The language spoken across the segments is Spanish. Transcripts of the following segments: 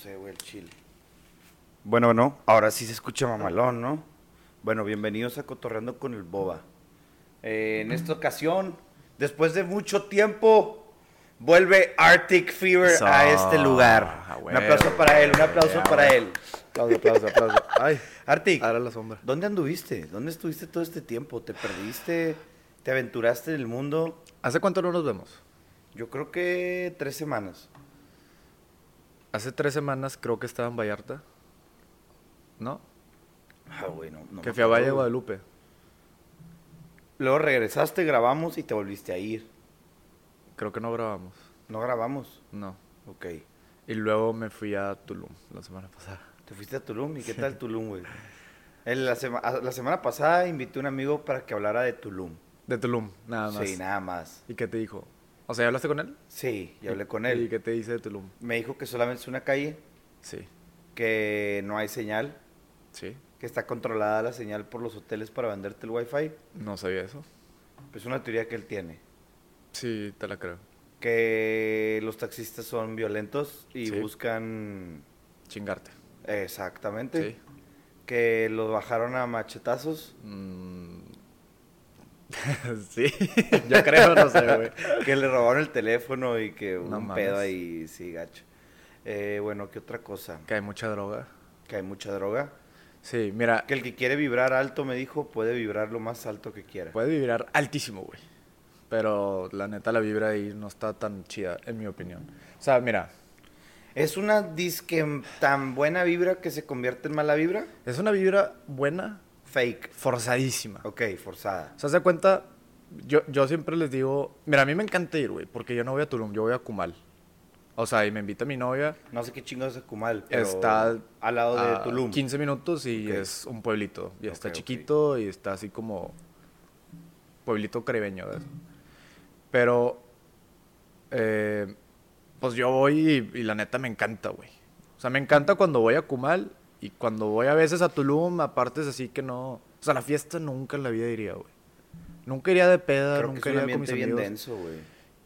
sé, güey, el chile. Bueno, no, ahora sí se escucha mamalón, ¿no? Bueno, bienvenidos a Cotorreando con el Boba. Eh, en esta ocasión, después de mucho tiempo, vuelve Arctic Fever Eso, a este lugar. un aplauso para él, un aplauso para güey. él. Aplauso, aplauso, aplauso. Ay, Arctic, ahora la sombra. ¿dónde anduviste? ¿Dónde estuviste todo este tiempo? ¿Te perdiste? ¿Te aventuraste en el mundo? ¿Hace cuánto no nos vemos? Yo creo que tres semanas. Hace tres semanas creo que estaba en Vallarta. ¿No? Ah, güey, no, no que fui a Valle de. Guadalupe. Luego regresaste, grabamos y te volviste a ir. Creo que no grabamos. No grabamos. No. Ok. Y luego me fui a Tulum la semana pasada. Te fuiste a Tulum. ¿Y qué tal Tulum, güey? La, sema- la semana pasada invité a un amigo para que hablara de Tulum. De Tulum, nada más. Sí, nada más. ¿Y qué te dijo? O sea, ¿ya hablaste con él? Sí, y hablé con ¿Y él. qué te dice de Tulum? Me dijo que solamente es una calle, Sí. que no hay señal, Sí. que está controlada la señal por los hoteles para venderte el wifi. No sabía eso. Es una teoría que él tiene. Sí, te la creo. Que los taxistas son violentos y Sí. buscan... Chingarte. Exactamente. Sí. Que los bajaron a machetazos. Mm. sí, yo creo, no sé, güey. que le robaron el teléfono y que No un mames. pedo ahí, sí, gacho. Eh, bueno, ¿qué otra cosa? Que hay mucha droga. Que hay mucha droga. Sí, mira, Que el que quiere vibrar alto, me dijo, puede vibrar lo más alto que quiera. puede vibrar altísimo, güey. Pero la neta, la vibra ahí no está tan chida, en mi opinión. O sea, mira, ¿Es una disque tan buena vibra que se convierte en mala vibra? es una vibra buena, Fake. forzadísima. Ok, forzada. Se da cuenta, yo, yo siempre les digo, mira, a mí me encanta ir, güey, porque yo no voy a Tulum, yo voy a Kumal. O sea, y me invita mi novia. No sé qué chingados es Kumal, pero está al lado de a Tulum. 15 minutos y es un pueblito. Y está chiquito y está así como pueblito caribeño. ¿ves? Pero, eh, pues yo voy y, y la neta me encanta, güey. O sea, me encanta cuando voy a Kumal y cuando voy a veces a Tulum, aparte es así que no... O sea, la fiesta nunca en la vida iría, güey. Nunca iría de peda, Creo que nunca es un iría con mis bien amigos. denso, güey.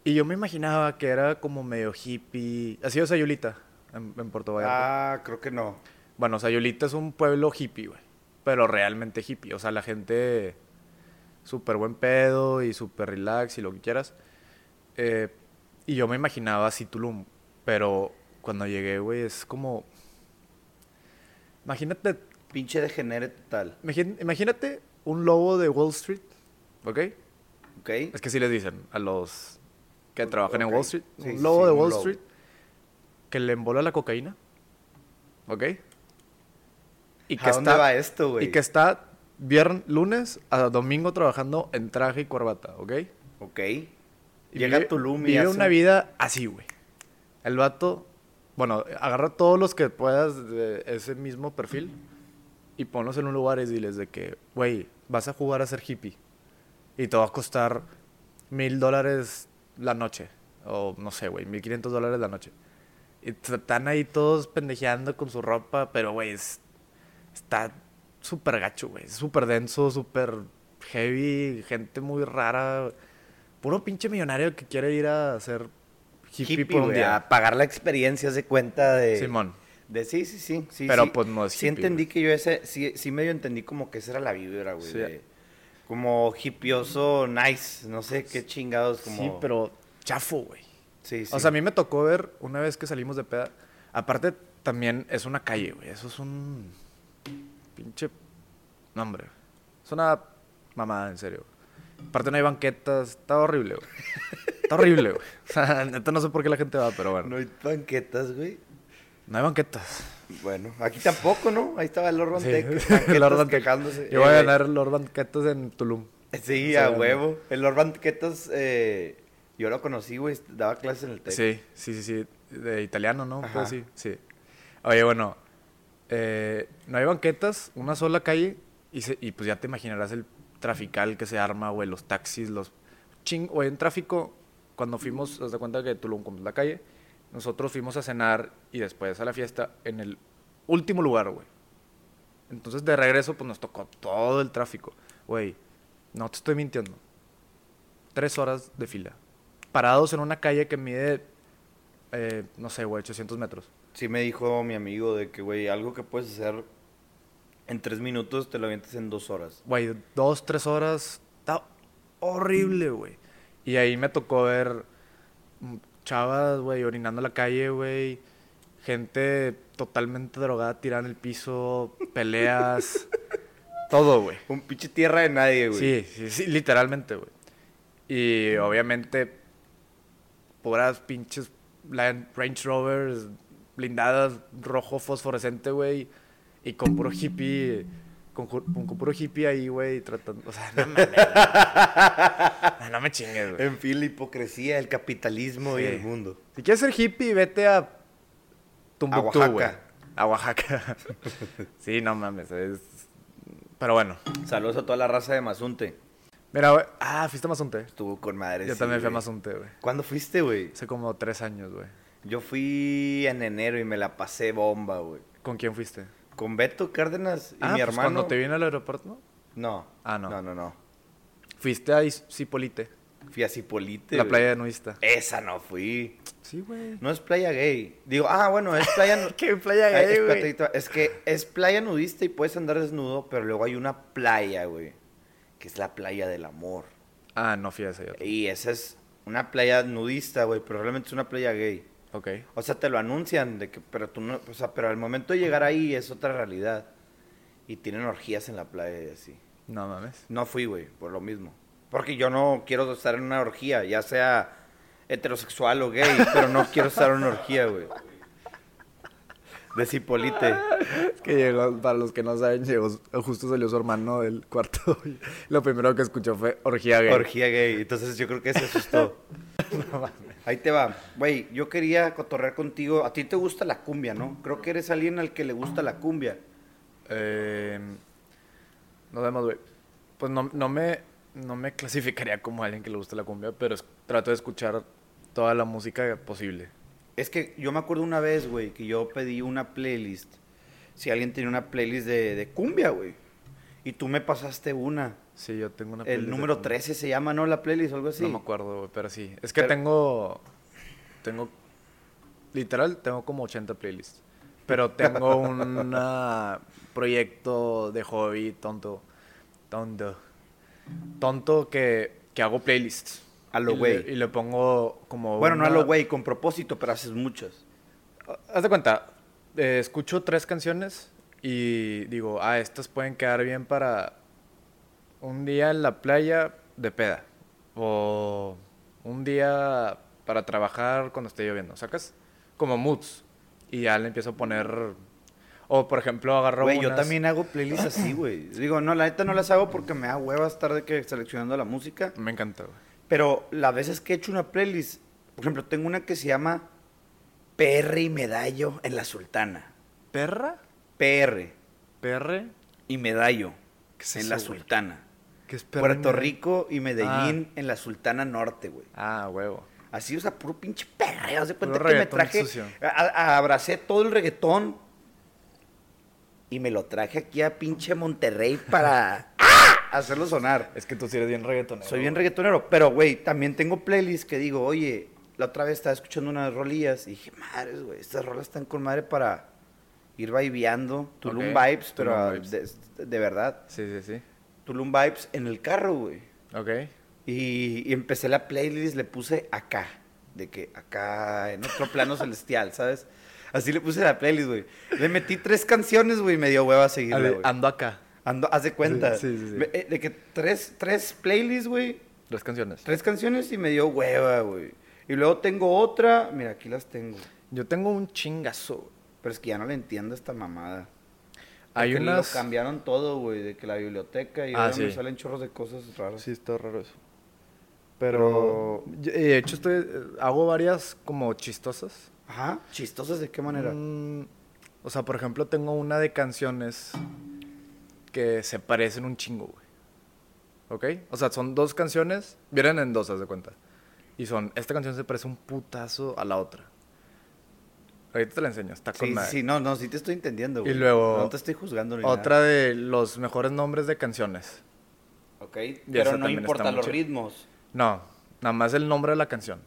Y yo me imaginaba que era como medio hippie. Así es Sayulita, en, en Puerto Vallarta. Ah, creo que no. Bueno, Sayulita es un pueblo hippie, güey. Pero realmente hippie. O sea, la gente súper buen pedo y súper relax y lo que quieras. Eh, y yo me imaginaba así Tulum. Pero cuando llegué, güey, es como... Imagínate, Pinche degenere total. imagín- imagínate un lobo de Wall Street, ¿ok? ¿Ok? Es que sí les dicen a los que trabajan en Wall Street. Sí, un lobo sí, de Wall lobo. Street que le embola la cocaína. ¿Ok? Y que ¿A dónde está, va esto, güey? Y que está viernes, lunes a domingo trabajando en traje y corbata, ¿ok? Ok. Y Llega vive- a Tulum y Vive hace una un- vida así, güey. El vato, bueno, agarra todos los que puedas de ese mismo perfil y ponlos en un lugar y diles de que, güey, vas a jugar a ser hippie y te va a costar mil dólares la noche. O no sé, güey, mil quinientos dólares la noche. Y están ahí todos pendejeando con su ropa, pero, güey, es- está súper gacho, güey. Súper denso, súper heavy, gente muy rara. Puro pinche millonario que quiere ir a ser hippie, hippie, por un día. a pagar la experiencia, se cuenta de... Simón. De sí, sí, sí. sí Pero, sí. pues, no es Sí hippie, entendí güey. que yo ese... Sí, sí medio entendí como que esa era la vibra, güey. Sí. como hippioso, nice. No sé qué chingados, como... Sí, pero chafo, güey. Sí, sí. O sea, a mí me tocó ver una vez que salimos de peda. Aparte, también es una calle, güey. Eso es un pinche. No, hombre. Es una mamada, en serio. Aparte, no hay banquetas. Está horrible, güey. Está horrible, güey. O sea, neta, no sé por qué la gente va, pero bueno. No hay banquetas, güey. No hay banquetas. Bueno, aquí tampoco, ¿no? Ahí estaba el Lord Sí. Bantec, Lord banquetas quejándose. Yo voy a ganar Lord Banquetas en Tulum. Sí, a huevo. El Lord Banquetas, eh, yo lo conocí, güey. Daba clases en el TEC. Sí, sí, sí, sí. De italiano, ¿no? Ajá. Pues sí, sí. Oye, bueno. eh, no hay banquetas, una sola calle. Y, se- y pues ya te imaginarás el trafical que se arma, güey. Los taxis, los... Ching, güey, en tráfico, cuando fuimos, haz de cuenta que Tulum, como la calle, nosotros fuimos a cenar y después a la fiesta en el último lugar, güey. Entonces de regreso, pues nos tocó todo el tráfico. Güey, no te estoy mintiendo. Tres horas de fila. Parados en una calle que mide, eh, no sé, güey, 800 metros. Sí me dijo mi amigo de que, güey, algo que puedes hacer en tres minutos te lo avientas en dos horas. Güey, dos, tres horas. Está horrible, güey. Y ahí me tocó ver chavas, güey, orinando en la calle, güey. Gente totalmente drogada tirada en el piso, peleas. todo, güey. Un pinche tierra de nadie, güey. Sí, sí, sí, literalmente, güey. Y obviamente, puras pinches Land- Range Rovers blindadas, rojo fosforescente, güey. Y con puro hippie, con, con, con puro hippie ahí, güey, tratando. O sea, no mames. no me chingues, güey. En fin, la hipocresía, el capitalismo y el mundo. Si quieres ser hippie, vete a Tumbuktu, A. Oaxaca. A Oaxaca. sí, no mames. Es... Pero bueno. Saludos a toda la raza de Mazunte. Mira, güey. Ah, fuiste a Mazunte. Estuvo con madre. Yo sí, también fui a. Mazunte, güey. ¿Cuándo fuiste, güey? Hace como tres años, güey. Yo fui en enero y me la pasé bomba, güey. ¿Con quién fuiste? Con Beto Cárdenas y ah, mi pues hermano. cuando te vine al aeropuerto, ¿no? No. Ah, no. No, no, no. Fuiste a Cipolite, Fui a Cipolite. la playa de nudista. Esa no fui. Sí, güey. No es playa gay. Digo, ah, bueno, es playa. ¿Qué playa Ay, gay, espérate, güey? Es que es playa nudista y puedes andar desnudo, pero luego hay una playa, güey. Que es la playa del amor. Ah, no fui a otro. Y esa es una playa nudista, güey, pero realmente es una playa gay. Ok. O sea, te lo anuncian, de que, pero tú no, o sea, pero al momento de llegar ahí es otra realidad. Y tienen orgías en la playa y así. No mames. No fui, güey, por lo mismo. Porque yo no quiero estar en una orgía, ya sea heterosexual o gay, pero no quiero estar en una orgía, güey. De Cipolite. Es que llegó, para los que no saben, llegó, justo salió su hermano del cuarto. y lo primero que escuchó fue orgía gay. Orgía gay. Entonces yo creo que se asustó. Ahí te va. Güey, yo quería cotorrear contigo. A ti te gusta la cumbia, ¿no? Creo que eres alguien al que le gusta la cumbia. Eh, nos vemos, güey. Pues no, no, me, no me clasificaría como alguien que le gusta la cumbia, pero es- trato de escuchar toda la música posible. Es que yo me acuerdo una vez, güey, que yo pedí una playlist. Si alguien tenía una playlist de, de cumbia, güey. Y tú me pasaste una. Sí, yo tengo una El playlist de número cumbia. 13 se llama, ¿no? La playlist o algo así. No me acuerdo, pero sí. Es que Pero- tengo. Tengo. Literal, tengo como 80 playlists. Pero tengo un proyecto de hobby tonto. Tonto. Tonto que, que hago playlists. A lo güey. Y le pongo como. Bueno, no a lo güey, con propósito, pero haces muchas. Haz de cuenta, eh, escucho tres canciones y digo, ah, estas pueden quedar bien para un día en la playa de peda. O un día para trabajar cuando esté lloviendo, ¿sacas? Como moods. Y ya le empiezo a poner... O, por ejemplo, agarro Güey, yo también hago playlists así, güey. Digo, no, la neta no las hago porque me da hueva estar de que seleccionando la música. Me encanta, güey. Pero las veces que he hecho una playlist, por ejemplo, tengo una que se llama PR y Medallo en la Sultana. ¿Perra? PR ¿Perre? y Medallo ¿Qué es en eso, la güey? Sultana. ¿Qué es perra? Puerto? Rico y Medellín en la Sultana Norte, güey. Ah, huevo. Así, o sea, puro pinche perreo. Haz de cuenta Puro que me traje. a- a- abracé todo el reggaetón y me lo traje aquí a pinche Monterrey para ¡ah! hacerlo sonar. Es que tú sí eres bien reggaetonero. Soy bien reggaetonero, pero güey, también tengo playlists que digo, oye, la otra vez estaba escuchando unas rolillas y dije, madres, güey, estas rolas están con madre para ir vibeando. Tulum Vibes, pero Tulum vibes. De, de verdad. Sí, sí, sí. Tulum Vibes en el carro, güey. Ok. Y, y empecé la playlist, le puse acá, de que acá, en otro plano celestial, ¿sabes? Así le puse la playlist, güey. Le metí tres canciones, güey, y me dio hueva a seguirla, Ale- güey. ando acá. Ando, haz de cuenta. Sí, sí, sí. Me- eh, De que tres, tres playlists, güey, Tres canciones. tres canciones y me dio hueva, güey. Y luego tengo otra, mira, aquí las tengo. Yo tengo un chingazo. Pero es que ya no le entiendo esta mamada. Hay Porque unas... Lo cambiaron todo, güey, de que la biblioteca y Ah, ahora me sí. salen chorros de cosas raras. Sí, está raro eso. Pero... yo- eh, De hecho, estoy, eh, hago varias como chistosas. Ajá, chistosas de qué manera. Mm, o sea, por ejemplo, tengo una de canciones que se parecen un chingo, güey. ¿Ok? O sea, son dos canciones, vienen en dos, haz de cuenta. Y son, esta canción se parece un putazo a la otra. Ahorita te la enseño, está con Sí, madre. sí, no, no, sí te estoy entendiendo, güey. luego- No te estoy juzgando ni Otra de los mejores nombres de canciones. Ok, esa pero no importa los ritmos. No, nada más el nombre de la canción.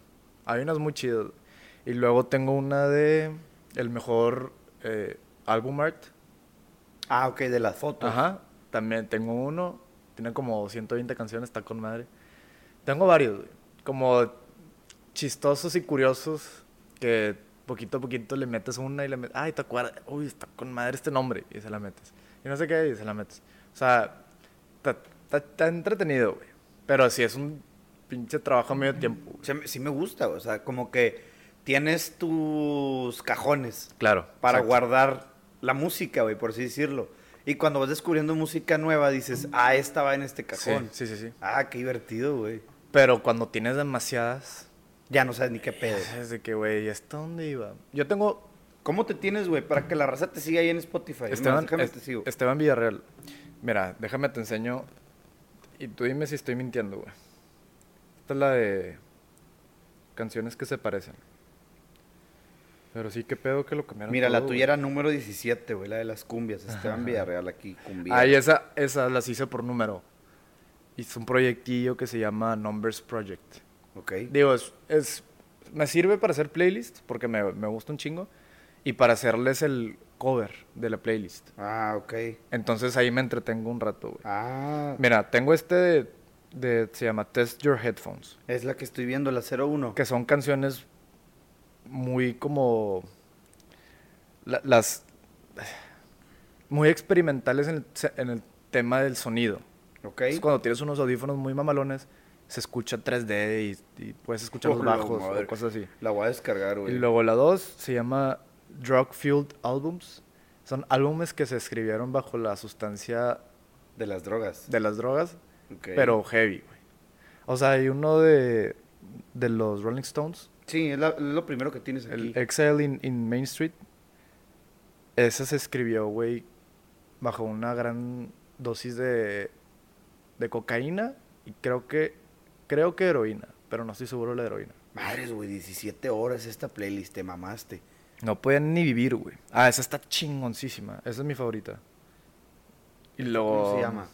Hay unas muy chidas. Y luego tengo una de el mejor eh, album art. Ah, ok, de las fotos. Ajá. También tengo uno. Tiene como 120 canciones, está con madre. Tengo varios, güey. Como chistosos y curiosos que poquito a poquito le metes una y le metes. Ay, te acuerdas. Uy, está con madre este nombre. Y se la metes. Y no sé qué, y se la metes. O sea, está, entretenido, güey. Pero sí es un pinche trabajo a medio tiempo. Sí, me- sí me gusta, o sea, como que tienes tus cajones Claro. para exacto. guardar la música, güey, por así decirlo. Y cuando vas descubriendo música nueva, dices, ah, esta va en este cajón. Sí, sí, sí, sí. Ah, qué divertido, güey. Pero cuando tienes demasiadas, Ya no sabes ni qué pedo. es de que, güey, ¿hasta dónde iba? Yo tengo ¿Cómo te tienes, güey, para que la raza te siga ahí en Spotify? Esteban, déjame es- te sigo. Esteban Villarreal. Mira, déjame te enseño. Y tú dime si estoy mintiendo, güey. Esta es la de canciones que se parecen. Pero sí, qué pedo que lo cambiaron. Mira, la tuya güey. era número 17, güey, la de las cumbias. Esteban Villarreal aquí, cumbia. Ay, esa, esa las hice por número. Hice un proyectillo que se llama Numbers Project. Ok. Digo, es, es- me sirve para hacer playlists porque me, me gusta un chingo. Y para hacerles el cover de la playlist. Ah, ok. Entonces ahí me entretengo un rato, güey. Ah, Mira, tengo este de, de- se llama Test Your Headphones, es la que estoy viendo, la 01. que son canciones muy como la- las muy experimentales en el, en el tema del sonido. Ok. Es cuando tienes unos audífonos muy mamalones, se escucha 3D y, y puedes escuchar los Oh, bajos madre. o cosas así. La voy a descargar, Y güey. luego la 2 se llama Drug Fueled Albums. Son álbumes que se escribieron bajo la sustancia De las drogas. de las drogas, pero heavy, güey. O sea, hay uno de, de los Rolling Stones, Sí, es, la- es lo primero que tienes aquí. el Exile in, in Main Street. Ese se escribió, güey, bajo una gran dosis de, de cocaína y creo que, creo que heroína, pero no estoy seguro de la heroína. Madres, güey, 17 horas esta playlist, te mamaste. No podían ni vivir, güey. Ah, esa está chingoncísima. Esa es mi favorita. Y luego... ¿Cómo se llama?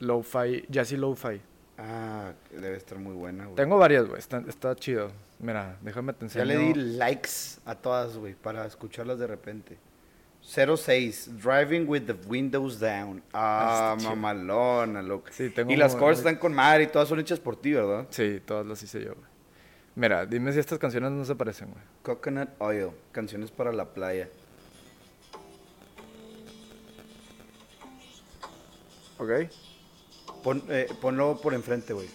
Lo-fi, Jazzy Lo-fi. Ah, debe estar muy buena, güey. Tengo varias, güey. Está, está chido. Mira, déjame te Ya enseño. le di likes a todas, güey, para escucharlas de repente. 06, Driving with the Windows Down. Ah, Ah, mamalona, loco. Sí, tengo y las covers están con madre y todas son hechas por ti, ¿verdad? Sí, todas las hice yo, güey. Mira, dime si estas canciones no se parecen, güey. Coconut Oil, canciones para la playa. ¿Ok? Pon, eh, ponlo por enfrente, güey.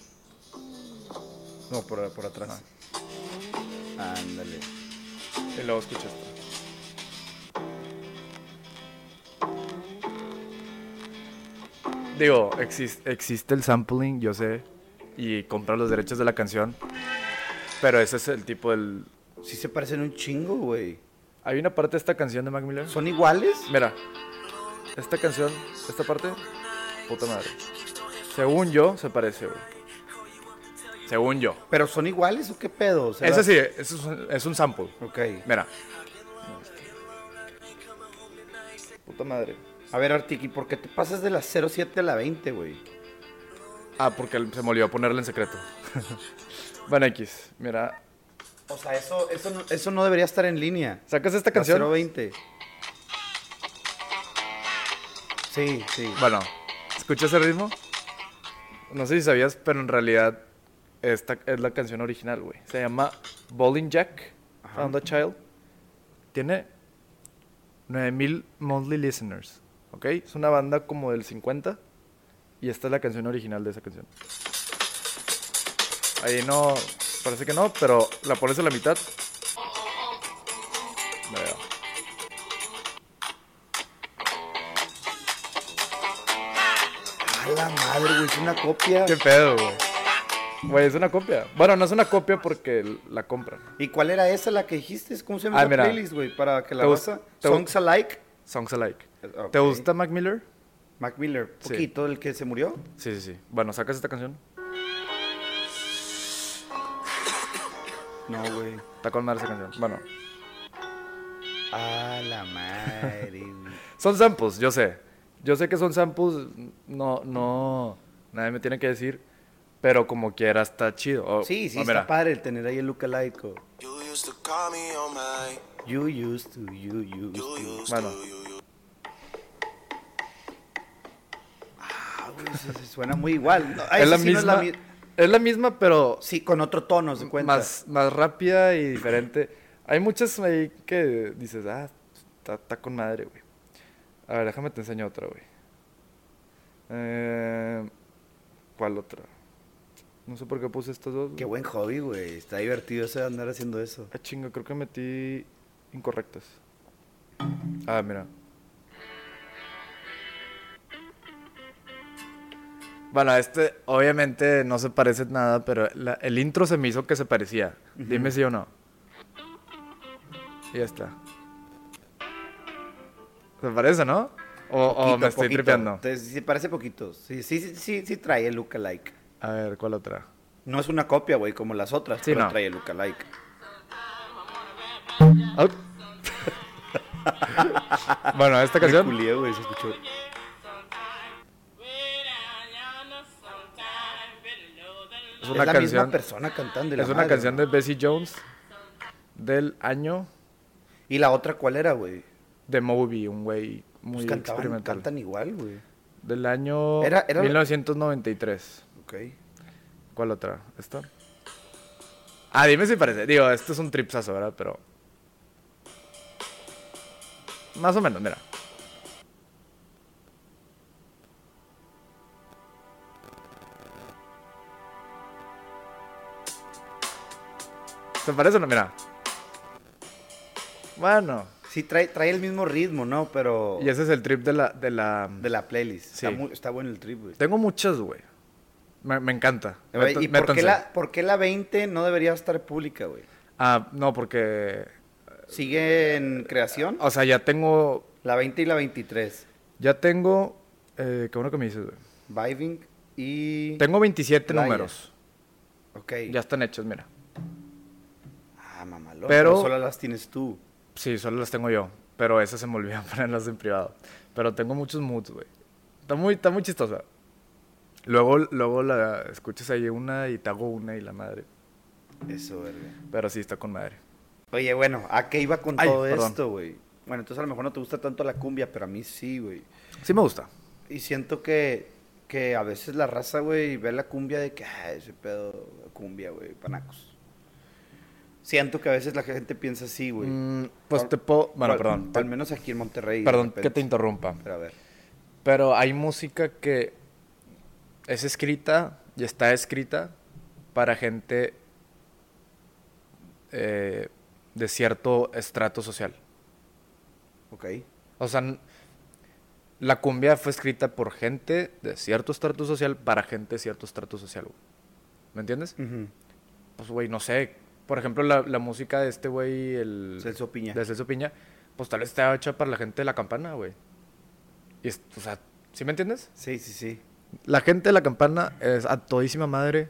No, por, por atrás. Ándale. Y luego escucha esto. Digo, exis- existe el sampling, yo sé, y comprar los derechos de la canción, pero ese es el tipo del... Sí se parecen un chingo, güey. Hay una parte de esta canción de Mac Miller. ¿Son iguales? Mira, esta canción, esta parte, puta madre. Según yo, se parece, güey. Según yo. ¿Pero son iguales o qué pedo? O sea, Ese sí, ese es un, es un sample. Ok. Mira. Puta madre. A ver, Artiki, ¿por qué te pasas de la 07 a la 20, güey? Ah, porque se me olvidó ponerla en secreto. bueno, X, mira. O sea, eso, eso, no, eso no debería estar en línea. ¿Sacas esta La canción? 020. Sí, sí. Bueno, ¿escucha ese ritmo? No sé si sabías, pero en realidad esta es la canción original, güey. Se llama Bowling Jack, Ajá. Found a Child. Tiene 9000 monthly listeners, ¿ok? Es una banda como del 50 y esta es la canción original de esa canción. Ahí no, parece que no, pero la pones a la mitad. Veo. A la madre, güey, es una copia. ¿Qué pedo, güey? Güey, es una copia. Bueno, no es una copia porque la compran. ¿Y cuál era esa la que dijiste? ¿Cómo se llama Ah, la mira. playlist, güey? Para que la Te Songs Alike. Songs alike. ¿Te gusta Mac Miller? Mac Miller. Sí. Poquito, el que se murió. Sí, sí, sí. Bueno, ¿sacas esta canción? No, güey. Está con madre esa canción. Bueno, A la madre, son samples, yo sé. Yo sé que son samples, no, no, nadie me tiene que decir, pero como quiera está chido. O- Sí, sí, o está padre el tener ahí el lookalike. o- used to call me on my. You used to, you used You to. used Bueno. to, you, you. Ah, güey, se- se suena muy igual. No, Es la, sí no misma, mi- es la misma, pero Sí, con otro tono, se cuenta. más, más rápida y diferente. Hay muchas ahí que dices, ah, está, con madre, güey. A ver, déjame te enseño otra, güey. Eh, ¿Cuál otra? No sé por qué puse estas dos. Qué buen hobby, güey. Está divertido eso de andar haciendo eso. Ah, chinga, creo que metí incorrectas. Ah, mira. Bueno, este obviamente no se parece nada, pero la- el intro se me hizo que se parecía. Dime si o no. Y ya está. ¿Se parece, no? O, o Poquito, me estoy poquito. tripeando. Te- sí, parece poquito. Sí, sí, sí, sí, sí trae el lookalike. A ver, ¿cuál otra? No es una copia, güey, como las otras, Sí, pero no. trae el lookalike. Au. bueno, esta canción. Culié, güey, se escuchó. Es una la canción. misma persona cantando. Es una madre, canción de Bessie Jones del año ¿Y la otra cuál era, güey? de Moby, un güey muy Pues cantaban, experimental. cantan igual, güey. Del año Era- era- 1993. Ok. ¿Cuál otra? ¿Esta? Ah, dime si parece. Digo, esto es un tripsazo, ¿verdad? Pero. Más o menos, mira. ¿Te parece no? Mira. Bueno. Sí, trae, trae el mismo ritmo, ¿no? Pero Y ese es el trip de la. De la... de la playlist. Está, Sí. muy- está bueno el trip, güey. Tengo muchas, güey. Me, me encanta. ¿Y por qué, la, por qué la 20 no debería estar pública, güey? Ah, no, porque. ¿Sigue en creación? O sea, ya tengo. La 20 y la 23. Ya tengo. Eh, qué bueno que me dices, güey. Vibing y... Tengo 27 Playa. números. Ok. Ya están hechos, mira. Ah, mamalón. Pero- Pero... solo las tienes tú. Sí, solo las tengo yo. Pero esas se me olvidan ponerlas en privado. Pero tengo muchos moods, güey. Está muy, está muy chistosa. Luego, luego la escuchas ahí una y te hago una y la madre. Eso, verga. Pero sí, está con madre. Oye, bueno, ¿a qué iba con Ay, todo perdón. esto, güey? Bueno, entonces a lo mejor no te gusta tanto la cumbia, pero a mí sí, güey. Sí me gusta. Y siento que, que a veces la raza, güey, ve la cumbia de que, ah, ese pedo, cumbia, güey, panacos. Siento que a veces la gente piensa así, güey. Mm, pues te puedo... Bueno, al- perdón. Al menos aquí en Monterrey. Perdón que te interrumpa. Pero a ver. Pero hay música que es escrita y está escrita para gente eh, de cierto estrato social. Ok. O sea, la cumbia fue escrita por gente de cierto estrato social para gente de cierto estrato social. güey. ¿Me entiendes? Pues, güey, no sé. Por ejemplo, la, la música de este güey, el... Celso Piña. De Celso Piña, pues tal vez está hecha para la gente de la campana, güey. Y es- o sea, ¿sí me entiendes? Sí, sí, sí. La gente de la campana es a todísima madre.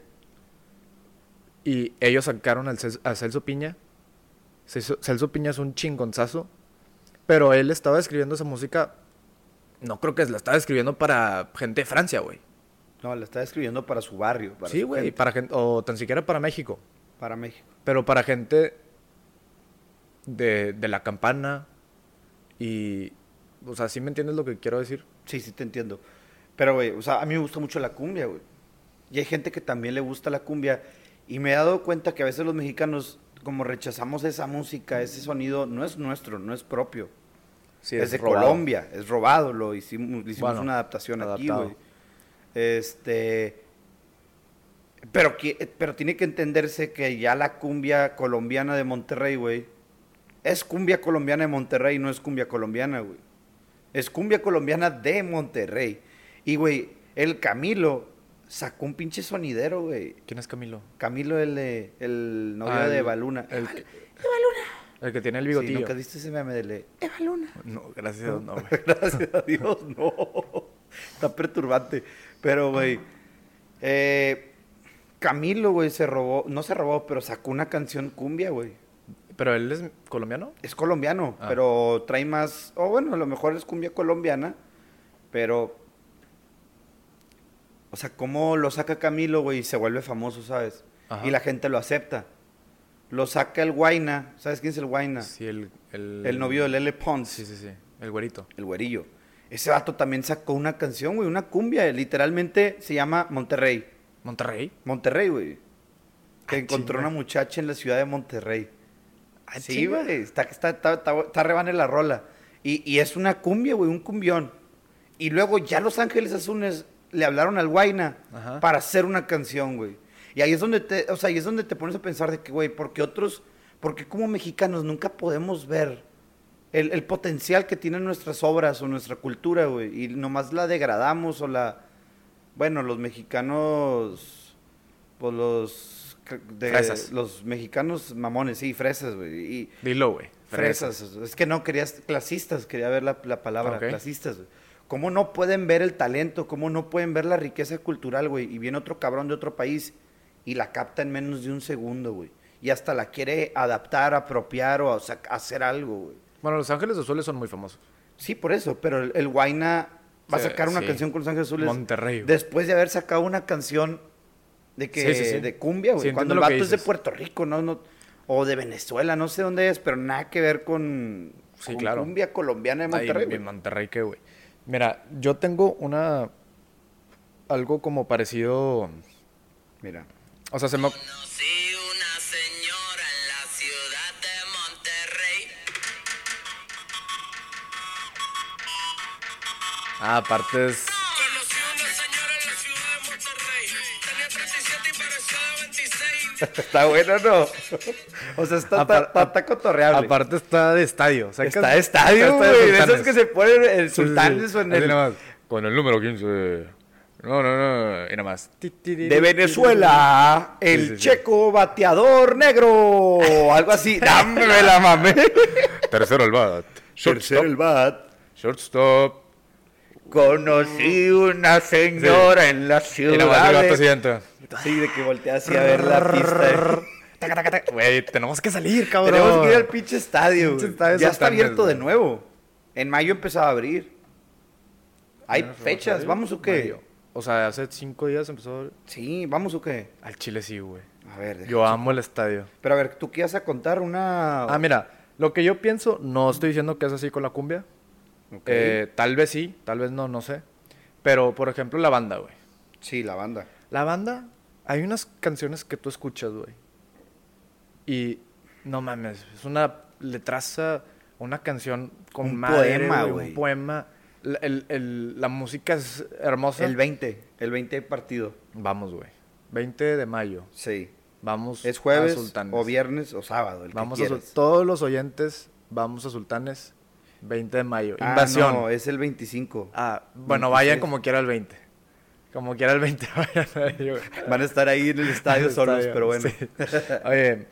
Y ellos sacaron al Cel- a Celso Piña. Celso, Celso Piña es un chingonzazo. Pero él estaba escribiendo esa música. No creo que la estaba escribiendo para gente de Francia, güey. No, la está escribiendo para su barrio. Para Sí, güey. gente, Para gente, o tan siquiera para México. Para México. Pero para gente de, de la campana. Y. O sea, ¿sí me entiendes lo que quiero decir? Sí, sí, te entiendo. Pero, güey, o sea, a mí me gusta mucho la cumbia, güey. Y hay gente que también le gusta la cumbia. Y me he dado cuenta que a veces los mexicanos, como rechazamos esa música, ese sonido, no es nuestro, no es propio. Sí, es, de robado. Colombia, es robado, lo hicimos, le hicimos Bueno, una adaptación aquí, güey. Este. Pero, pero tiene que entenderse que ya la cumbia colombiana de Monterrey, güey, es cumbia colombiana de Monterrey, no es cumbia colombiana, güey. Es cumbia colombiana de Monterrey. Y, güey, el Camilo sacó un pinche sonidero, güey. ¿Quién es Camilo? Camilo, el, de- el novio Ah, de Eva Luna. El, que- el que tiene el Sí, bigotillo. ¿Nunca viste ese meme de Eva Luna? No, gracias a Dios, no, güey. Gracias a Dios, no. Está perturbante. Pero, güey. eh, Camilo, güey, se robó. No se robó, pero sacó una canción cumbia, güey. ¿Pero él es colombiano? Es colombiano, Ah. pero trae más. O bueno, a lo mejor es cumbia colombiana, pero. O sea, ¿cómo lo saca Camilo, güey, y se vuelve famoso, ¿sabes? Ajá. Y la gente lo acepta. lo saca el Guaina. ¿Sabes quién es el Guaina? Sí, el... El, El novio de Lele Pons. Sí, sí, sí. El güerito. El güerillo. Ese vato también sacó una canción, güey, una cumbia. Literalmente se llama Monterrey. ¿Monterrey? Monterrey, güey. Que Ah, encontró chinga. una muchacha en la ciudad de Monterrey. Ah, sí, güey. Está, está, está, está, está rebane la rola. Y, y es una cumbia, güey, un cumbión. Y luego ya Los Ángeles Azules le hablaron al Guaina Ajá. para hacer una canción, güey. Y ahí es donde te, o sea, ahí es donde te pones a pensar de que, güey, porque otros, porque como mexicanos nunca podemos ver el, el potencial que tienen nuestras obras o nuestra cultura, güey, y nomás la degradamos o la, bueno, los mexicanos, pues los, de- Fresas. los mexicanos mamones, sí, fresas, güey, Dilo, güey. fresas, es que no querías clasistas, quería ver la, la palabra, clasistas, güey. ¿Cómo no pueden ver el talento? ¿Cómo no pueden ver la riqueza cultural, güey? Y viene otro cabrón de otro país y la capta en menos de un segundo, güey. Y hasta la quiere adaptar, apropiar o sa- hacer algo, güey. Bueno, Los Ángeles Azules son muy famosos. Sí, por eso, pero el, el Guaina va a sacar una sí. canción con Los Ángeles Azules. Monterrey, güey. Después de haber sacado una canción de que Sí, sí, sí. de cumbia, güey. Cuando el vato es de. Puerto Rico, ¿no? no o de Venezuela, no sé dónde es, pero nada que ver con, con claro. cumbia colombiana de Ay, Monterrey. en güey. Monterrey, ¿qué, güey? Mira, yo tengo una... Algo como parecido... Mira. O sea, se me... Ah, aparte es... Conocí una señora en la ciudad de Monterrey. Tenía 37 y parecía de 26. Está bueno, ¿no? O sea, está, Apar- está- está cotorreable. Aparte está de estadio. o sea, que- está de estadio, está güey. De esos que se ponen en Sí, sí, sultanes sí. o en el... más, Con el número 15. No, no, no. Y nada más. De Venezuela, el Sí, sí, sí. checo bateador negro. Algo así. Dame la mamé. Tercero el bat. Tercero el bat. Shortstop. Conocí una señora en la Y nada más el ciudad. vato de- siguiente. Sí, de que voltea así a ver la pista. Güey, tenemos que salir, cabrón. Tenemos que ir al pinche estadio. Pinche güey. estadio ya está abierto de nuevo. En mayo empezaba a abrir. Hay ¿Tienes fechas? ¿vamos o qué? Mayo. O sea, hace cinco días empezó... Sí, ¿vamos o qué? Al Chile sí, güey. A ver, Yo amo el estadio. Pero a ver, ¿tú qué ibas a contar? Una... Ah, mira. Lo que yo pienso, no estoy diciendo que es así con la cumbia. Eh, tal vez sí, tal vez no, no sé. Pero, por ejemplo, la banda, güey. Sí, la banda. La banda, hay unas canciones que tú escuchas, güey. Y no mames, es una letraza, una canción con Un madre, poema, güey. Un poema. La, el- el- la música es hermosa. El 20, el 20 de partido. Vamos, güey. 20 de mayo. Sí. Vamos Es jueves a Sultanes. o viernes o sábado, el Vamos que a. Todos los oyentes, vamos a Sultanes. 20 de mayo. Ah, Invasión. no, es el 25. Ah, bueno, 26. vayan como quiera el 20. Como quiera el 20, vayan ahí, güey. Van a estar ahí en el estadio solos, Estadio, pero bueno. sí. Oye,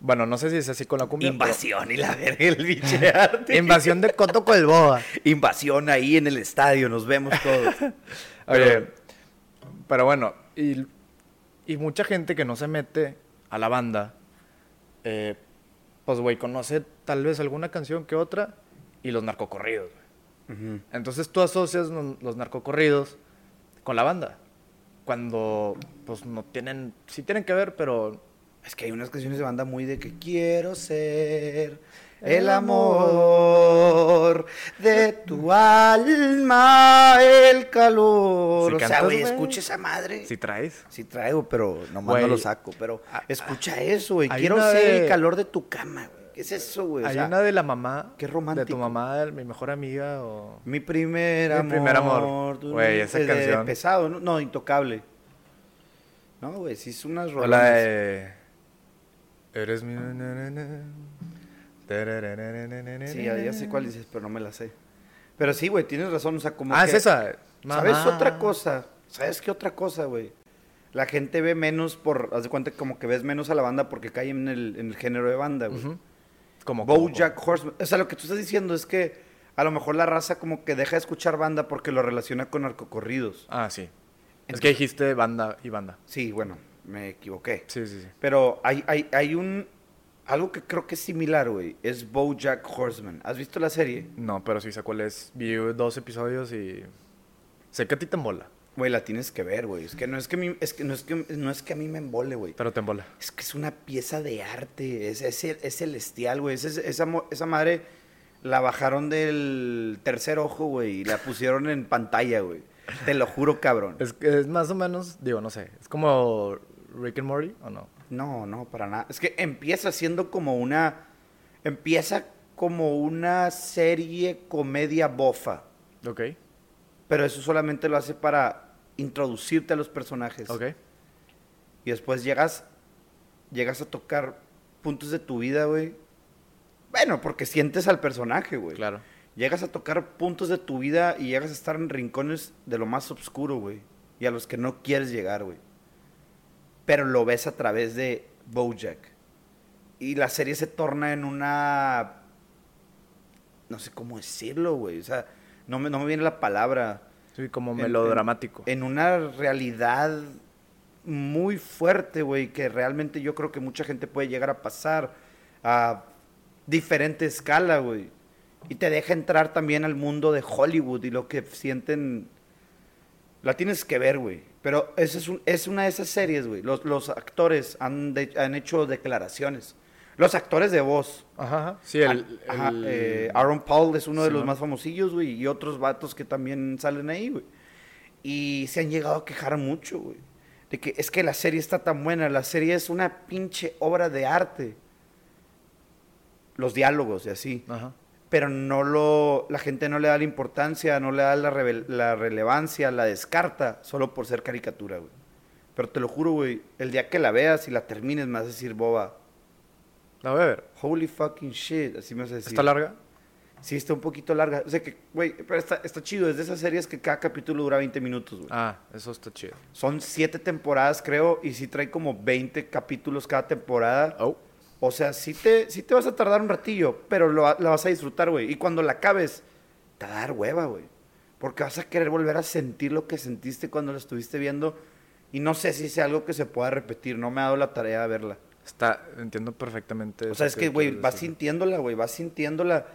bueno, no sé si es así con la cumbia. pero- Invasión y la verga el biche arte. Invasión de Coto con el Boa. Invasión ahí en el estadio, nos vemos todos. Oye, pero bueno, y, y mucha gente que no se mete a la banda, eh, pues, güey, conoce tal vez alguna canción que otra y los narcocorridos. Ujú. Entonces tú asocias los narcocorridos con la banda. Cuando, pues, no tienen, sí tienen que ver, pero Es que hay unas canciones de banda muy de que quiero ser el amor de tu alma, el calor. Si o sea, güey, escucha esa madre. si traes. Sí traigo, pero nomás Güey, no lo saco. Pero ah, escucha eso, güey. Quiero ser de- el calor de tu cama, güey. ¿Qué es eso, güey? O Hay sea, una de la mamá. qué De romántico. tu mamá, de mi mejor amiga o... Mi primer Mi amor. primer amor. Güey, esa es de canción. pesado, ¿no? No, intocable. No, güey, sí es unas rolas. la de... Eres mi... Sí, ya, ya sé cuál dices, pero no me la sé. Pero sí, güey, tienes razón, o sea, como Ah, que- es esa. ¿Sabes Mamá. otra cosa? ¿Sabes qué otra cosa, güey? La gente ve menos por... Haz de cuenta que como que ves menos a la banda porque cae en el, en el género de banda, güey. Como... como- Bojack Horseman. O sea, lo que tú estás diciendo es que a lo mejor la raza como que deja de escuchar banda porque lo relaciona con narcocorridos. Ah, sí. Es que dijiste banda y banda. Sí, bueno, me equivoqué. Sí, sí, sí. Pero hay, hay, hay un... Algo que creo que es similar, güey. Es Bojack Horseman. ¿Has visto la serie? No, pero sí sé cuál es. Vi dos episodios y... Sé que a ti te mola. Güey, la tienes que ver, güey. Es que no es que, a mí- es que, no es que, no es que a mí me embole, güey. Pero te embola. Es que es una pieza de arte. Es, es, es celestial, güey. Es- es- esa, esa madre la bajaron del tercer ojo, güey. Y la pusieron en pantalla, güey. Te lo juro, cabrón. Es, que es más o menos, digo, no sé. Es como Rick and Morty o no. No, no, para nada. Es que empieza siendo como una. Empieza como una serie comedia bofa. Ok. Pero eso solamente lo hace para introducirte a los personajes. Ok. Y después llegas. Llegas a tocar puntos de tu vida, güey. Bueno, porque sientes al personaje, güey. Claro. Llegas a tocar puntos de tu vida y llegas a estar en rincones de lo más oscuro, güey. Y a los que no quieres llegar, güey. Pero lo ves a través de Bojack. Y la serie se torna en una... No sé cómo decirlo, güey. O sea, no me, no me viene la palabra. Sí, como En- melodramático. En, una realidad muy fuerte, güey, que realmente yo creo que mucha gente puede llegar a pasar a diferente escala, güey. Y te deja entrar también al mundo de Hollywood y lo que sienten. La tienes que ver, güey. Pero esa es, un- es una de esas series, güey. Los, los actores han, de- han hecho declaraciones. Los actores de voz. Ajá. Sí, el... Ajá, el- eh, Aaron Paul es uno de los más famosillos, güey, y otros vatos que también salen ahí, güey. Y se han llegado a quejar mucho, güey. De que es que la serie está tan buena, la serie es una pinche obra de arte. Los diálogos y así. Ajá. Pero no lo, la gente no le da la importancia, no le da la, revel- la relevancia, la descarta, solo por ser caricatura, güey. Pero te lo juro, güey, el día que la veas y la termines me vas a decir, boba, La voy a ver. holy fucking shit, así me vas a decir. ¿Está larga? Sí, está un poquito larga. O sea que, güey, pero está, está chido. Es de esas series que cada capítulo dura 20 minutos, güey. Ah, eso está chido. Son siete temporadas, creo, y sí trae como 20 capítulos cada temporada. Oh. O sea, sí te, sí te vas a tardar un ratillo, pero lo, la vas a disfrutar, güey. Y cuando la acabes, te va a dar hueva, güey. Porque vas a querer volver a sentir lo que sentiste cuando la estuviste viendo. Y no sé si sea algo que se pueda repetir. No me ha dado la tarea de verla. Está, entiendo perfectamente. O sea, es que, güey, vas sintiéndola, güey, vas sintiéndola.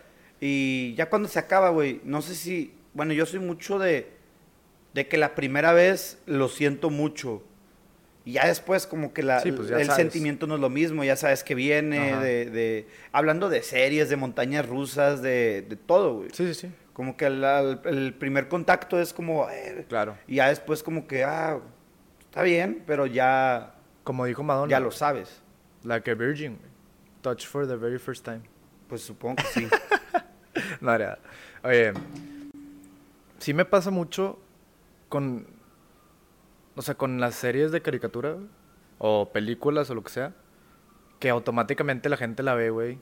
Y ya cuando se acaba, güey, no sé si. Bueno, yo soy mucho de. De que la primera vez lo siento mucho. Y ya después, como que la, Sí, pues el sabes. sentimiento no es lo mismo. Ya sabes que viene. De, de- Hablando de series, de montañas rusas, de, de todo, güey. Sí, sí, sí. Como que la- el primer contacto es como. eh, Claro. y ya después, como que, ah, está bien, pero ya. Como dijo Madonna. Ya lo sabes. Like a virgin. güey. Touch for the very first time. Pues supongo que sí. No, era- Oye, sí me pasa mucho con, o sea, con las series de caricatura, güey, o películas o lo que sea, que automáticamente la gente la ve, güey,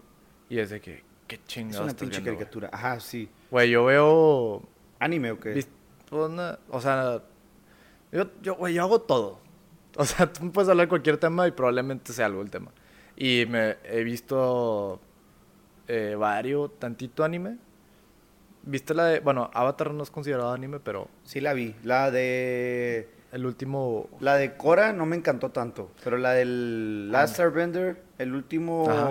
y es de que, qué es chingados una pinche viendo, güey? caricatura. Ajá, sí. Güey, yo veo, ¿Anime o qué? pues, o sea, yo, yo, güey, yo hago todo. O sea, tú puedes hablar de cualquier tema y probablemente sea algo el tema. Y me he visto eh, varios, tantito anime. ¿Viste la de, bueno, Avatar no es considerado anime, pero Sí la vi. La de... el último, La de Cora no me encantó tanto. Pero la del Last Airbender, el último Ajá.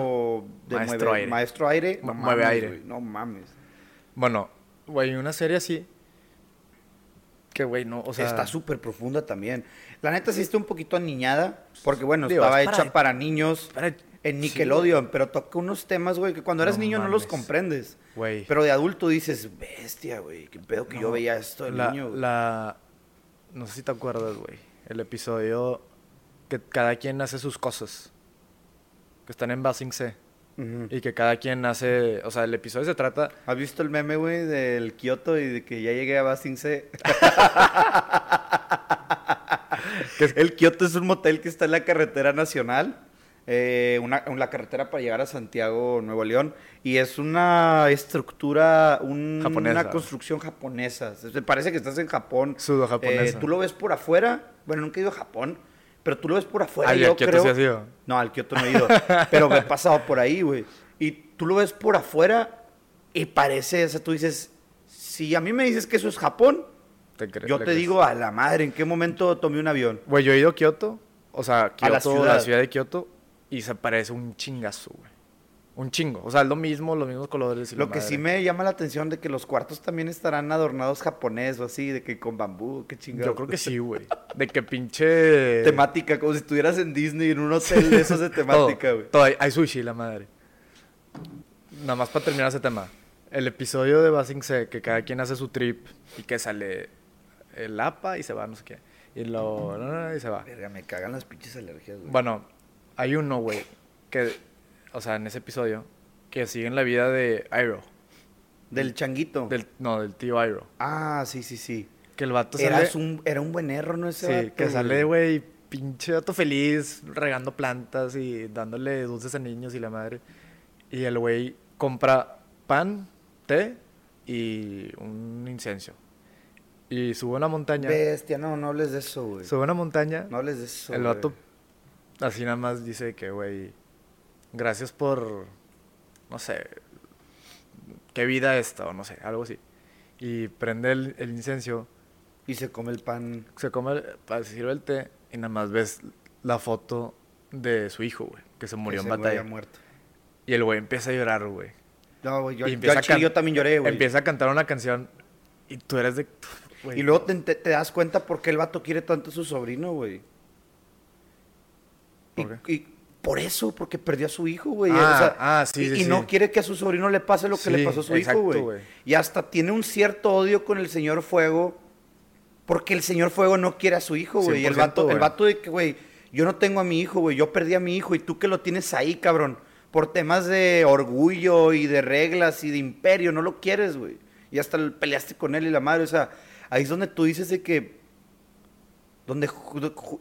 de Maestro mueve- aire. Maestro Aire. No mueve mames, aire. no mames. bueno, güey, una serie así, que güey, no, o sea, está súper profunda también. La neta sí está un poquito aniñada. Porque bueno, Digo, estaba es para- hecha para niños para- en sí, Nickelodeon. pero toca unos temas, güey, que cuando eres No niño no los comprendes. güey, Pero de adulto dices, bestia, güey. Qué pedo que yo veía esto de la, niño. güey". la, no sé si te acuerdas, güey, el episodio que cada quien hace sus cosas, que están en Basing C. Y que cada quien hace, o sea, el episodio se trata, ¿Has visto el meme, güey, del Kioto y de que ya llegué a Basing C? el Kioto es un motel que está en la carretera nacional, eh, una, en la carretera para llegar a Santiago, Nuevo León, y es una estructura, un- una construcción japonesa. Se- Parece que estás en Japón. Pseudo japonesa. Eh, tú lo ves por afuera, bueno, nunca he ido a Japón, pero tú lo ves por afuera. Ay, yo a Kioto creo- sí has ido. No, al Kioto no he ido, pero me he pasado por ahí, güey. Y tú lo ves por afuera y parece, o sea, tú dices, si a mí me dices que eso es Japón, te yo te crees. digo a la madre, ¿en qué momento tomé un avión? Güey, yo he ido a Kioto, o sea, Kioto, la la ciudad. ciudad. de Kioto, y se parece un chingazo, güey. Un chingo. O sea, es lo mismo, los mismos colores. y Lo que sí me llama la atención de que los cuartos también estarán adornados japonés o así, de que con bambú, qué chingado. Yo creo que sí, güey. De que pinche. Temática, como si estuvieras en Disney, en un hotel de esos de temática, Todo, güey. todo. Hay, hay sushi, la madre. Nada más para terminar ese tema. El episodio de Basing Se, que cada quien hace su trip y que sale el APA y se va, no sé qué. Y lo. y se va. Verga, me cagan las pinches alergias, güey. Bueno, hay uno, güey, que, o sea, en ese episodio, que sigue en la vida de Iroh. Del changuito. Del, no, del tío Iroh. Ah, sí, sí, sí. Que el vato sale... un, era un buen error, ¿no? Ese Sí, vato, que sale, güey, pinche vato feliz, regando plantas y dándole dulces a niños y la madre. Y el güey compra pan, té y un incienso. Y sube a una montaña. Bestia, no, no hables de eso, güey. Sube a una montaña. No hables de eso, el vato así nada más dice que, güey, gracias por, no sé, qué vida esta o no sé, algo así. Y prende el, el Y se come el pan. se come, el- se sirve el té y nada más ves la foto de su hijo, güey, que se murió ese en güey batalla. muerto. Y el güey empieza a llorar, güey. No, güey, yo, can- también lloré, güey. Empieza a cantar una canción y tú eres de... Y luego te, das cuenta por qué el vato quiere tanto a su sobrino, güey. Y, ¿Por y por eso, porque perdió a su hijo, güey. Ah, O sea, ah, sí, y, sí, y no quiere que a su sobrino le pase lo que le pasó a su exacto, hijo, güey. güey. Y hasta tiene un cierto odio con el señor Fuego, porque el señor Fuego no quiere a su hijo, güey. Y el 100%, vato, el vato de que, güey, yo no tengo a mi hijo, güey. Yo perdí a mi hijo y tú que lo tienes ahí, cabrón. Por temas de orgullo y de reglas y de imperio, no lo quieres, güey. Y hasta el- peleaste con él y la madre, o sea, ahí es donde tú dices de que donde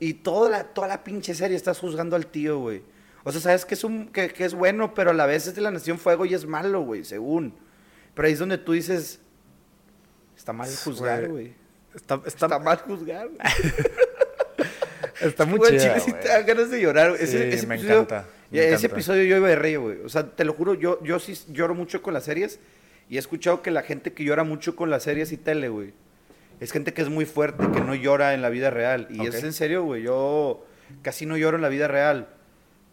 y toda la, toda la pinche serie estás juzgando al tío, güey. O sea, sabes que es un que, que es bueno, pero a la vez es de la Nación Fuego y es malo, güey, según. Pero ahí es donde tú dices está mal juzgar, Güey. Está, está, Está mal juzgar. está muy Güey, chile, sí te dan ganas de llorar. güey. Ese, Sí, ese me episodio, encanta, me ese encanta. episodio yo iba de rey, güey. O sea, te lo juro, yo, yo sí lloro mucho con las series. Y he escuchado que la gente que llora mucho con las series y tele, güey, es gente que es muy fuerte, que no llora en la vida real. Y Ok. es en serio, güey. Yo casi no lloro en la vida real.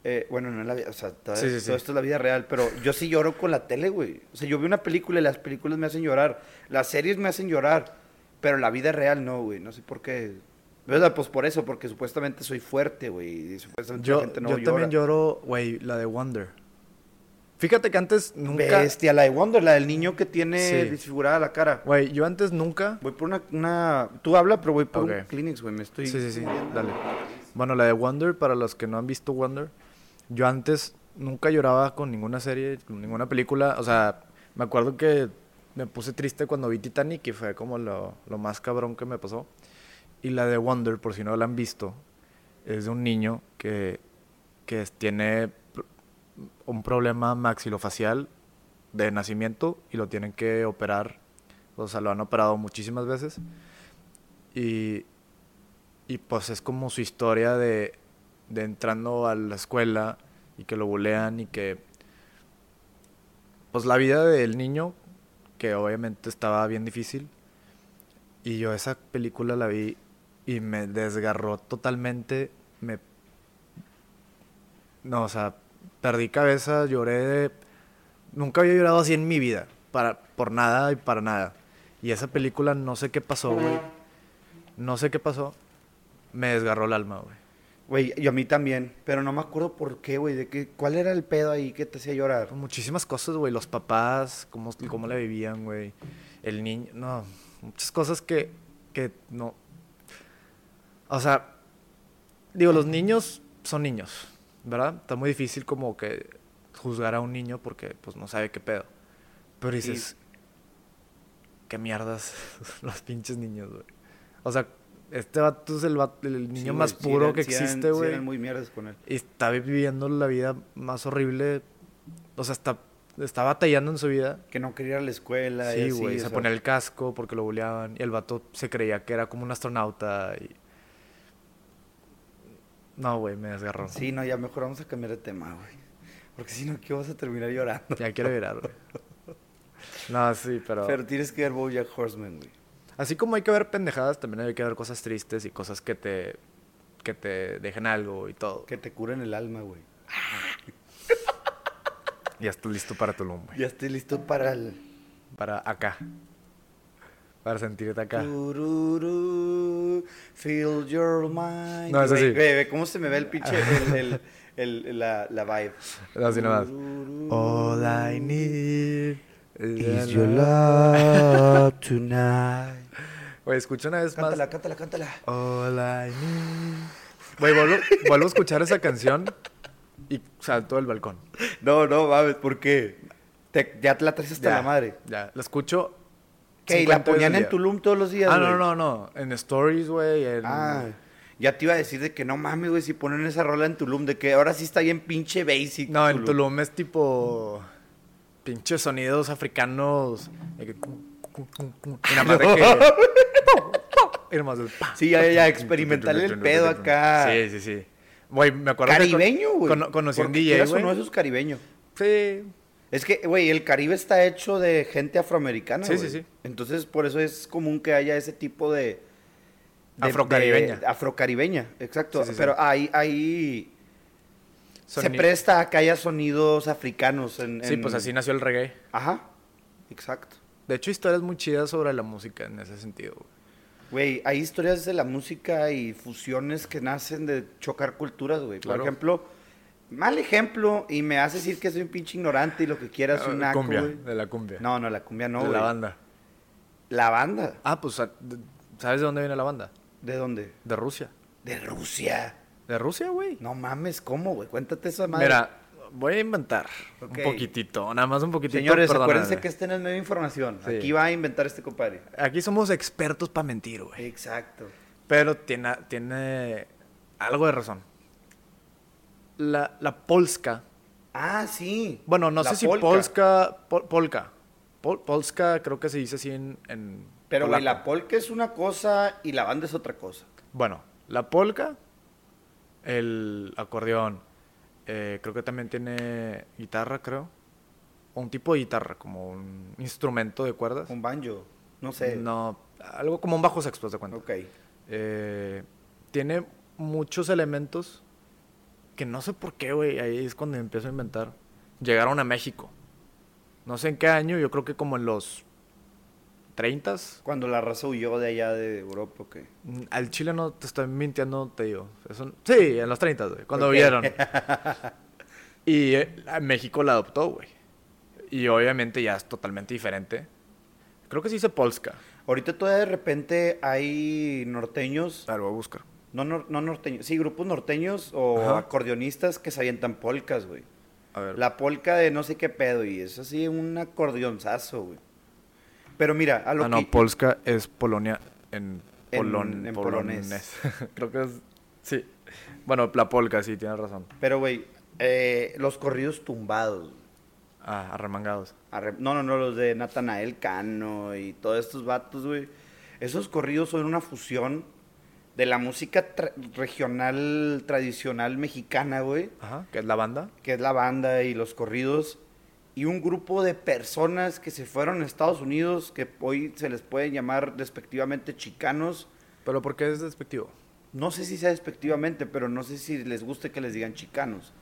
Eh, bueno, no en la vida, o sea, todo, Sí, sí, todo sí. esto es la vida real, pero yo sí lloro con la tele, güey. O sea, yo veo una película y las películas me hacen llorar. Las series me hacen llorar, pero la vida real no, güey. No sé por qué. ¿Verdad? Pues por eso, porque supuestamente soy fuerte, güey. Y supuestamente la Yo, gente no yo llora. también lloro, güey, la de Wonder. Fíjate que antes nunca... Bestia, la de Wonder, la del niño que tiene Sí. desfigurada la cara. Güey, yo antes nunca... Voy por una, una... Tú habla, pero voy por un Ok. Kleenex, güey. Me estoy... Sí, sí, sí, dale. Bueno, la de Wonder, para los que no han visto Wonder, yo antes nunca lloraba con ninguna serie, con ninguna película. O sea, me acuerdo que me puse triste cuando vi Titanic y fue como lo, lo más cabrón que me pasó. Y la de Wonder, por si no la han visto, es de un niño que, que tiene un problema maxilofacial de nacimiento y lo tienen que operar. O sea, lo han operado muchísimas veces. Y, y pues es como su historia de, de entrando a la escuela y que lo bulean y que... Pues la vida del niño, que obviamente estaba bien difícil. Y yo esa película la vi y me desgarró totalmente. Me... No, o sea, perdí cabeza, lloré de... Nunca había llorado así en mi vida, para, por nada y para nada. Y esa película no sé qué pasó, güey. No sé qué pasó. Me desgarró el alma, güey. Güey, y a mí también. Pero no me acuerdo por qué, güey. De qué, ¿Cuál era el pedo ahí que te hacía llorar? Pues muchísimas cosas, güey. Los papás, cómo, cómo la vivían, güey. El niño, no. Muchas cosas que, que no. O sea, digo, los niños son niños, ¿verdad? Está muy difícil como que juzgar a un niño porque pues no sabe qué pedo. Pero dices, qué mierdas los pinches niños, güey. O sea, este vato es el, vato- el niño Sí, más puro que sí existe, güey. eran muy mierdas con él. Y está viviendo la vida más horrible. O sea, está, está batallando en su vida. Que no quería ir a la escuela. Sí, güey. Se ponía el casco porque lo buleaban. Y el vato se creía que era como un astronauta. Y... No, güey, me desgarró. Sí, no, ya mejor vamos a cambiar de tema, güey. Porque si no, ¿qué vas a terminar llorando? Ya quiero llorar, güey. No, sí, pero... Pero tienes que ver Bojack Horseman, güey. Así como hay que ver pendejadas, también hay que ver cosas tristes y cosas que te... Que te dejen algo y todo. Que te curen el alma, güey. Ya estás listo para Tulum, güey. Ya estoy listo para el... Para acá. Para sentirte acá. Tururú, feel your mind. No, eso Güey, sí. güey, ve cómo se me ve el pinche, el, el, el- la, la vibe. Así nomás. All I need Is your love tonight. Güey, escucha una vez más. Cántala, cántala, cántala. All I need. Güey, vuelvo, vuelvo a escuchar esa canción y salto del balcón. No, no, mames, ¿por qué? Te- ya te la traes hasta Ya, la madre. Ya, la escucho. ¿Qué? ¿Y la 50 veces ponían en. Tulum todos los días, Ah, no, no, no. En stories, güey. En... Ah, ya te iba a decir de que no mames, güey, si ponen esa rola en Tulum, de que ahora sí está bien pinche basic. No, en Tulum es tipo. Pinches sonidos africanos. Y nada más de que. Y nada más de- Sí, ya, ya, experimentarle el pedo acá. Sí, sí, sí. Güey, me acuerdo con- Caribeño, güey. cono- conocí un Porque DJ, güey. no, eso es caribeño. Sí. Es que, güey, el Caribe está hecho de gente afroamericana, Sí, sí, sí. Entonces, por eso es común que haya ese tipo de... de- Afrocaribeña. de- afrocaribeña, exacto. Sí, sí, sí. Pero ahí, ahí se presta a que haya sonidos africanos. En, Sí, en- pues así nació el reggae. Ajá, exacto. De hecho, historias muy chidas sobre la música en ese sentido, güey. Hay historias de la música y fusiones que nacen de chocar culturas, güey. Por Claro. ejemplo, mal ejemplo, y me hace decir que soy un pinche ignorante y lo que quieras, Ah, naco, cumbia, de la cumbia. No, no, la cumbia no, de la banda. La banda. Ah, pues, ah, ¿sabes de dónde viene la banda? ¿De dónde? De Rusia. De Rusia. ¿De Rusia, güey? No mames, ¿cómo, güey? Cuéntate esa madre. Mira, voy a inventar un poquitito, nada más un poquitito. Señores, perdóname. acuérdense que este no es medio información. Sí. Aquí va a inventar este compadre. Aquí somos expertos para mentir, güey. Exacto. Pero tiene, tiene algo de razón. La, la polska. Ah, sí. Bueno, no La sé si polska. pol- polka. Pol- polska creo que se dice así en. en Pero, güey, la polka es una cosa y la banda es otra cosa. Bueno, la polka, el acordeón, eh, creo que también tiene guitarra, creo. O un tipo de guitarra, como un instrumento de cuerdas. Un banjo. No sé. No, algo como un bajo sexto, de cuenta. Ok. Eh, tiene muchos elementos que no sé por qué, güey. Ahí es cuando empiezo a inventar. Llegaron a México. No sé en qué año, yo creo que como en los 30 Cuando la raza huyó de allá de Europa, ok. Al Chile no te estoy mintiendo, te digo. Eso- sí, en los 30, güey. Cuando vieron. y eh, México la adoptó, güey. Y obviamente ya es totalmente diferente. Creo que se dice Polska. Ahorita todavía de repente hay norteños, A ver, voy a buscar. no, nor- no norteños, sí, grupos norteños o Ajá. acordeonistas que se avientan polcas, güey. A ver. La polca de no sé qué pedo y es así un acordeonzazo, güey. Pero mira, a lo ah, no, que... Polska es Polonia en, En- polon- en polonés. Creo que es. Sí. Bueno, la polka, sí, tienes razón. Pero, güey, eh, los corridos tumbados. Ah, arremangados. arre- No, no, no, los de Natanael Cano y todos estos vatos, güey. Esos corridos son una fusión de la música tra- regional tradicional mexicana, güey. Ajá. ¿Qué es la banda? que es la banda y los corridos, y un grupo de personas que se fueron a Estados Unidos, que hoy se les puede llamar despectivamente chicanos. Pero ¿por qué es despectivo? No sé si sea despectivamente, pero no sé si les guste que les digan chicanos.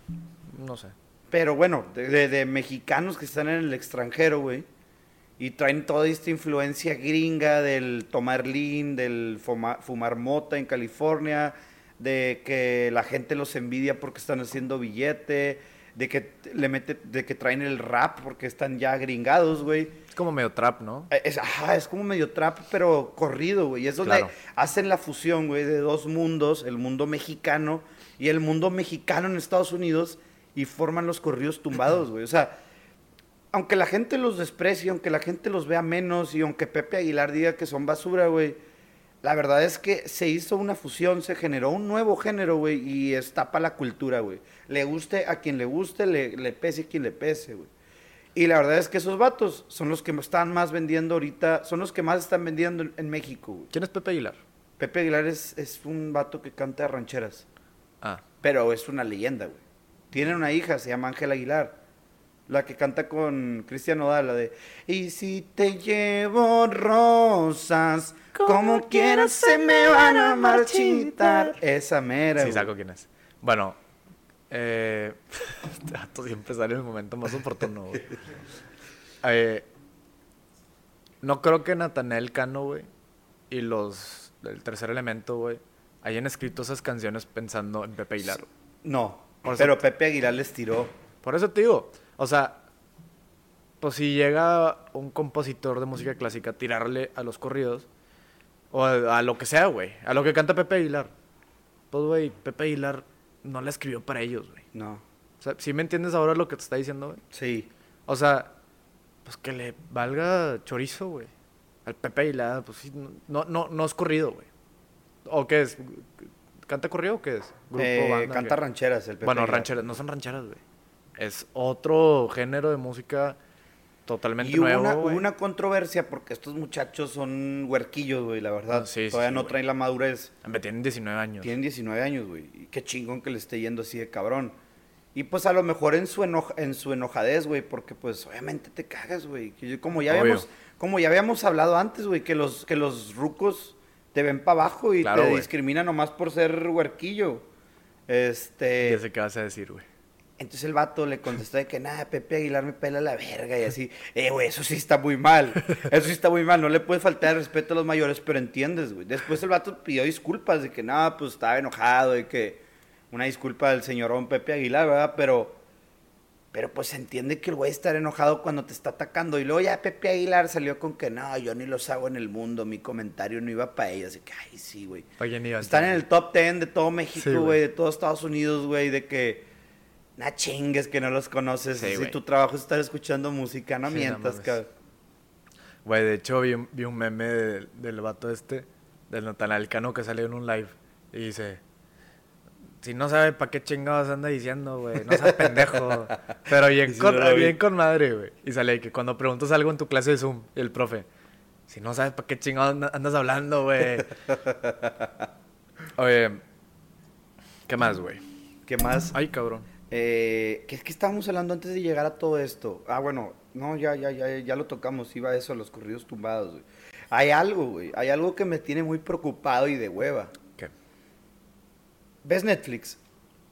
No sé. Pero bueno, de, de- de mexicanos que están en el extranjero, güey, y traen toda esta influencia gringa del tomar lean, del fuma- fumar mota en California, de que la gente los envidia porque están haciendo billete, de que le mete, de que traen el rap porque están ya gringados, güey. Es como medio trap, ¿no? Eh, Es, ajá, es como medio trap, pero corrido, güey. Es donde Claro. hacen la fusión, güey, de dos mundos, el mundo mexicano y el mundo mexicano en Estados Unidos, y forman los corridos tumbados, güey. O sea, aunque la gente los desprecie, aunque la gente los vea menos, y aunque Pepe Aguilar diga que son basura, güey, la verdad es que se hizo una fusión, se generó un nuevo género, güey, y está para la cultura, güey. Le guste a quien le guste, le, le pese a quien le pese, güey. Y la verdad es que esos vatos son los que están más vendiendo ahorita, son los que más están vendiendo en, en México, güey. ¿Quién es Pepe Aguilar? Pepe Aguilar es, es un vato que canta rancheras, Ah, pero es una leyenda, güey. Tiene una hija, se llama Ángela Aguilar, la que canta con Cristian Nodal, la de Y si te llevo rosas, como quieras se me van a marchitar. Esa mera, sí, saco quién es. Bueno, Eh, este siempre sale en el momento más oportuno, güey. Eh, no creo que Nathanael Cano, güey, y los del tercer elemento, güey, hayan escrito esas canciones pensando en Pepe Aguilar. No, Por eso- pero Pepe Aguilar les tiró. Por eso te digo, o sea, pues si llega un compositor de música clásica a tirarle a los corridos, o a, a lo que sea, güey, a lo que canta Pepe Aguilar, pues, güey, Pepe Aguilar no la escribió para ellos, güey. No, O sea, ¿sí me entiendes ahora lo que te está diciendo, güey? sí. O sea, pues que le valga chorizo, güey. Al Pepe Aguilar, pues sí, no, no, no es corrido, güey. ¿O qué es? ¿Canta corrido o qué es? Eh, banda, canta qué? rancheras el Pepe Bueno, Aguilar. rancheras, no son rancheras, güey. Es otro género de música totalmente Y hubo nuevo, una, hubo una controversia porque estos muchachos son huerquillos, güey, la verdad. Ah, sí, Todavía sí, no güey. traen la madurez. Hombre, tienen 19 años. Tienen 19 años, güey. Y qué chingón que le esté yendo así de cabrón. Y pues a lo mejor en su, enoja, en su enojadez, güey, porque pues obviamente te cagas, güey. Como ya Obvio. habíamos, como ya habíamos hablado antes, güey, que los, que los rucos te ven para abajo y Claro, te güey. discriminan nomás por ser huerquillo. Este. Ya sé qué vas a decir, güey. Entonces el vato le contestó de que nada, Pepe Aguilar me pela la verga y así, eh, güey, eso sí está muy mal, eso sí está muy mal, no le puedes faltar el respeto a los mayores, pero entiendes, güey. Después el vato pidió disculpas de que nada, pues estaba enojado y que una disculpa del señorón Pepe Aguilar, ¿verdad? Pero, pero pues se entiende que el güey estar enojado cuando te está atacando y luego ya Pepe Aguilar salió con que no, yo ni los hago en el mundo, mi comentario no iba para ellos, de que, ay, sí, güey. ¿Para quién iba Están en el top 10 de todo México, Sí, güey. güey, de todo Estados Unidos, güey, de que na chingues que no los conoces. Sí, si tu trabajo es estar escuchando música, no Sí, mientas, cabrón. Güey, de hecho vi un, vi un meme del, del vato este, del Natanael Cano que salió en un live. Y dice, si no sabe para qué chingados anda diciendo, güey, no seas pendejo. Pero bien, con, bien con madre, güey. Y sale que cuando preguntas algo en tu clase de Zoom, y el profe, si no sabes para qué chingados anda- andas hablando, güey. Oye, ¿qué más, güey? ¿Qué más? Ay, cabrón. Eh, ¿qué, qué estábamos hablando antes de llegar a todo esto? Ah, bueno, no, ya, ya, ya, ya lo tocamos, iba a eso, los corridos tumbados, güey. Hay algo, güey, hay algo que me tiene muy preocupado y de hueva. ¿Qué? ¿Ves Netflix?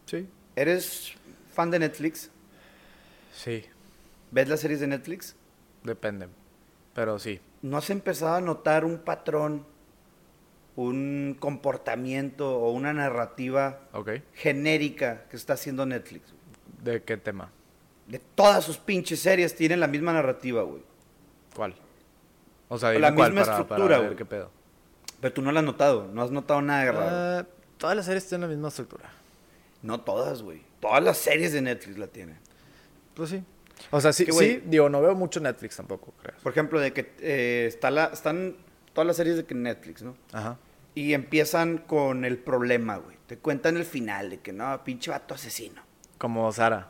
Sí. ¿Eres fan de Netflix? Sí, ¿Ves las series de Netflix? depende. Pero sí. ¿No has empezado a notar un patrón, un comportamiento o una narrativa Ok. genérica que está haciendo Netflix? güey? ¿De qué tema? De todas sus pinches series tienen la misma narrativa, güey. ¿Cuál? O sea, La cuál misma para, para estructura, ver güey. qué pedo. Pero tú no la has notado, no has notado nada de raro. Ah, todas las series tienen la misma estructura. No todas, güey. Todas las series de Netflix la tienen. Pues sí. O sea, sí, Que, sí, digo, no veo mucho Netflix tampoco, creo. Por ejemplo, de que eh, está la, están todas las series de Netflix, ¿no? Ajá. Y empiezan con el problema, güey. Te cuentan el final de que no, pinche vato asesino. Como Sara.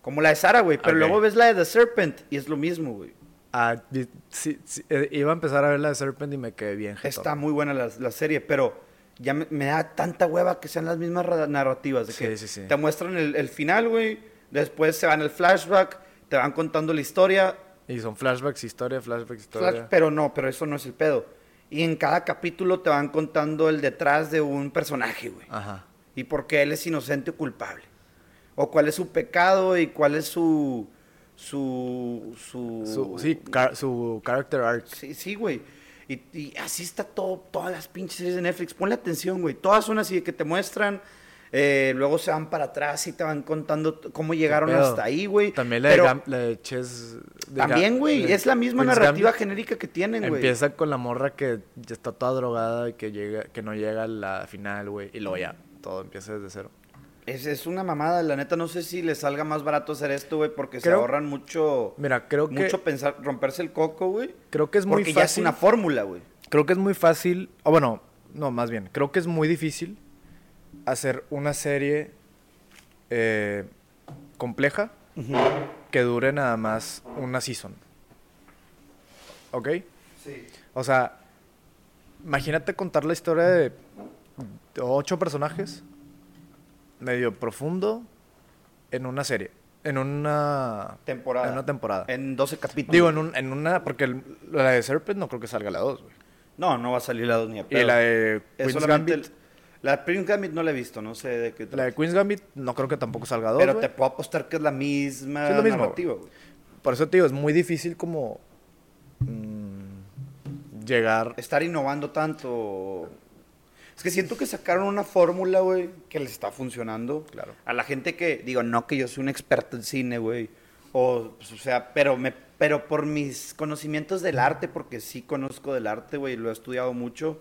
Como la de Sara, güey. Pero luego ves la de The Serpent y es lo mismo, güey. Ah, sí, sí, eh, iba a empezar a ver la de Serpent y me quedé bien jetón. Está muy buena la, la serie, pero ya me, me da tanta hueva que sean las mismas ra- narrativas. De Sí, que sí, sí. Te muestran el, el final, güey. Después se van al flashback, te van contando la historia. Y son flashbacks, historia, flashbacks, flash- historia. pero no, pero eso no es el pedo. Y en cada capítulo te van contando el detrás de un personaje, güey. Ajá. Y por qué él es inocente o culpable. O cuál es su pecado y cuál es su... Su... Su... Su, sí, car- su character arc. Sí, sí, güey. Y, y así está todo, todas las pinches series de Netflix. Ponle atención, güey. Todas son así de que te muestran, eh, luego se van para atrás y te van contando cómo llegaron hasta ahí, güey. También la, Pero de, Gam- la de Chess. de también, güey, es la misma narrativa genérica que tienen, güey. Empieza con la morra que ya está toda drogada y que llega, que no llega a la final, güey. Y luego ya, todo empieza desde cero. Es, es una mamada, la neta. No sé si les salga más barato hacer esto, güey, porque se ahorran mucho... Mira, creo que mucho pensar, romperse el coco, güey. creo que es muy Porque ya es fácil. una fórmula, güey. Creo que es muy fácil, o bueno, no, más bien, creo que es muy difícil hacer una serie eh, compleja que dure nada más una season. ¿Ok? Sí. O sea, imagínate contar la historia de ocho personajes, medio profundo, en una serie, en una Temporada. En una temporada. En 12 capítulos. Digo, en, un- en una, porque el- la de Serpent no creo que salga la 2, güey. No, no va a salir la dos ni a Y pedo. la de Queen's Gambit. el- La Queen's Gambit no la he visto, no sé de qué La de Queen's Gambit no creo que tampoco salga dos, Pero te puedo apostar que es la misma Sí, es lo mismo, narrativa, güey. Por eso te digo, es muy difícil como mm, llegar... Estar innovando tanto. Es que siento que sacaron una fórmula, güey, que les está funcionando. Claro. A la gente que, digo, no que yo soy un experto en cine, güey. O, pues, o sea, pero, me, pero por mis conocimientos del arte, porque sí conozco del arte, güey, lo he estudiado mucho.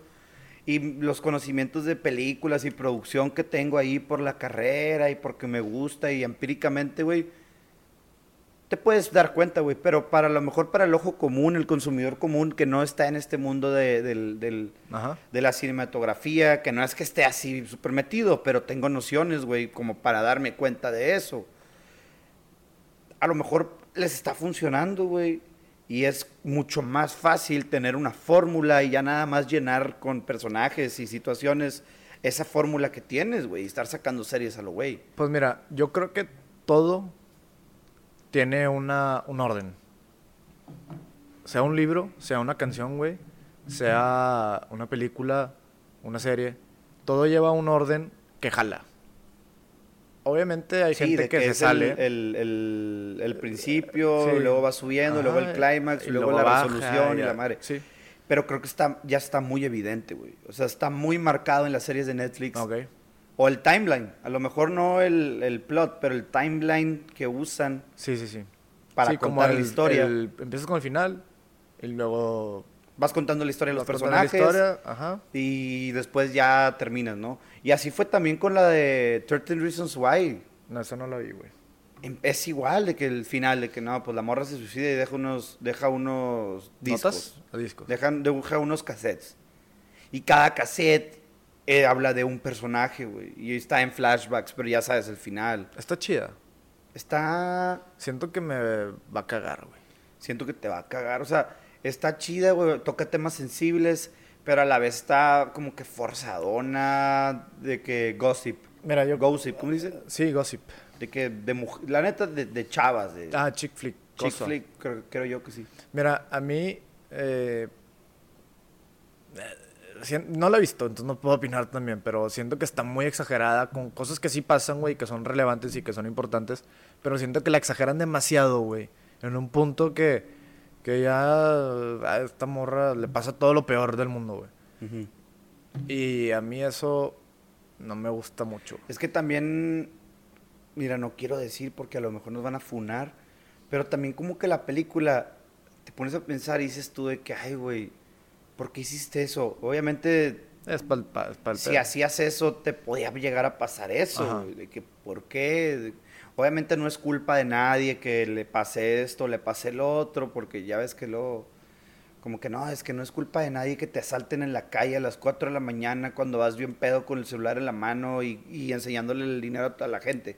Y los conocimientos de películas y producción que tengo ahí por la carrera y porque me gusta y empíricamente, güey, te puedes dar cuenta, güey, pero para lo mejor para el ojo común, el consumidor común que no está en este mundo de, del, de la cinematografía, que no es que esté así súper metido, pero tengo nociones, güey, como para darme cuenta de eso. A lo mejor les está funcionando, güey, y es mucho más fácil tener una fórmula y ya nada más llenar con personajes y situaciones esa fórmula que tienes, güey, y estar sacando series a lo güey. Pues mira, yo creo que todo tiene una, un orden. Sea un libro, sea una canción, güey, sea una película, una serie, todo lleva un orden que jala. Obviamente hay Sí, gente que, se sale. El, el, el- el principio, Sí. luego va subiendo, luego el clímax, luego, luego la baja, resolución y la madre. Sí. Pero creo que está, ya está muy evidente, güey. O sea, está muy marcado en las series de Netflix. Ok. O el timeline. A lo mejor no el, el plot, pero el timeline que usan Sí, sí, sí. para como contar la historia. el- empiezas con el final y luego... Vas contando la historia de los vas contando la personajes. historia, ajá. Y después ya terminas, ¿no? Y así fue también con la de 13 Reasons Why. No, eso no lo vi, güey. Em- Es igual de que el final, de que no, pues la morra se suicida y deja unos, deja unos discos. ¿Notas? O discos. Dejan, deja unos cassettes. Y cada cassette eh, habla de un personaje, güey. Y está en flashbacks, pero ya sabes el final. Está chida. Está. Siento que me va a cagar, güey. Siento que te va a cagar. O sea, está chida, güey. Toca temas sensibles, pero a la vez está como que forzadona. De que gossip. Mira, yo... Gossip, ¿cómo dice? Sí, gossip. De que de muj- La neta, de, de chavas, de. Ah, chick flick. chick cosa. flick, creo, creo yo que sí. Mira, a mí... eh, eh, no la he visto, entonces no puedo opinar también, pero siento que está muy exagerada con cosas que sí pasan, güey, que son relevantes y que son importantes, pero siento que la exageran demasiado, güey, en un punto que, que ya a esta morra le pasa todo lo peor del mundo, güey. Y a mí eso no me gusta mucho. Es que también, mira, no quiero decir porque a lo mejor nos van a funar, pero también como que la película te pones a pensar y dices tú de que, ay, güey, ¿por qué hiciste eso? Obviamente, Es si hacías eso, te podía llegar a pasar eso, güey, de que, ¿por qué? Obviamente no es culpa de nadie que le pase esto, le pase el otro, porque ya ves que luego, como que no, es que no es culpa de nadie que te asalten en la calle a las 4 de la mañana cuando vas bien pedo con el celular en la mano y, y enseñándole el dinero a toda la gente.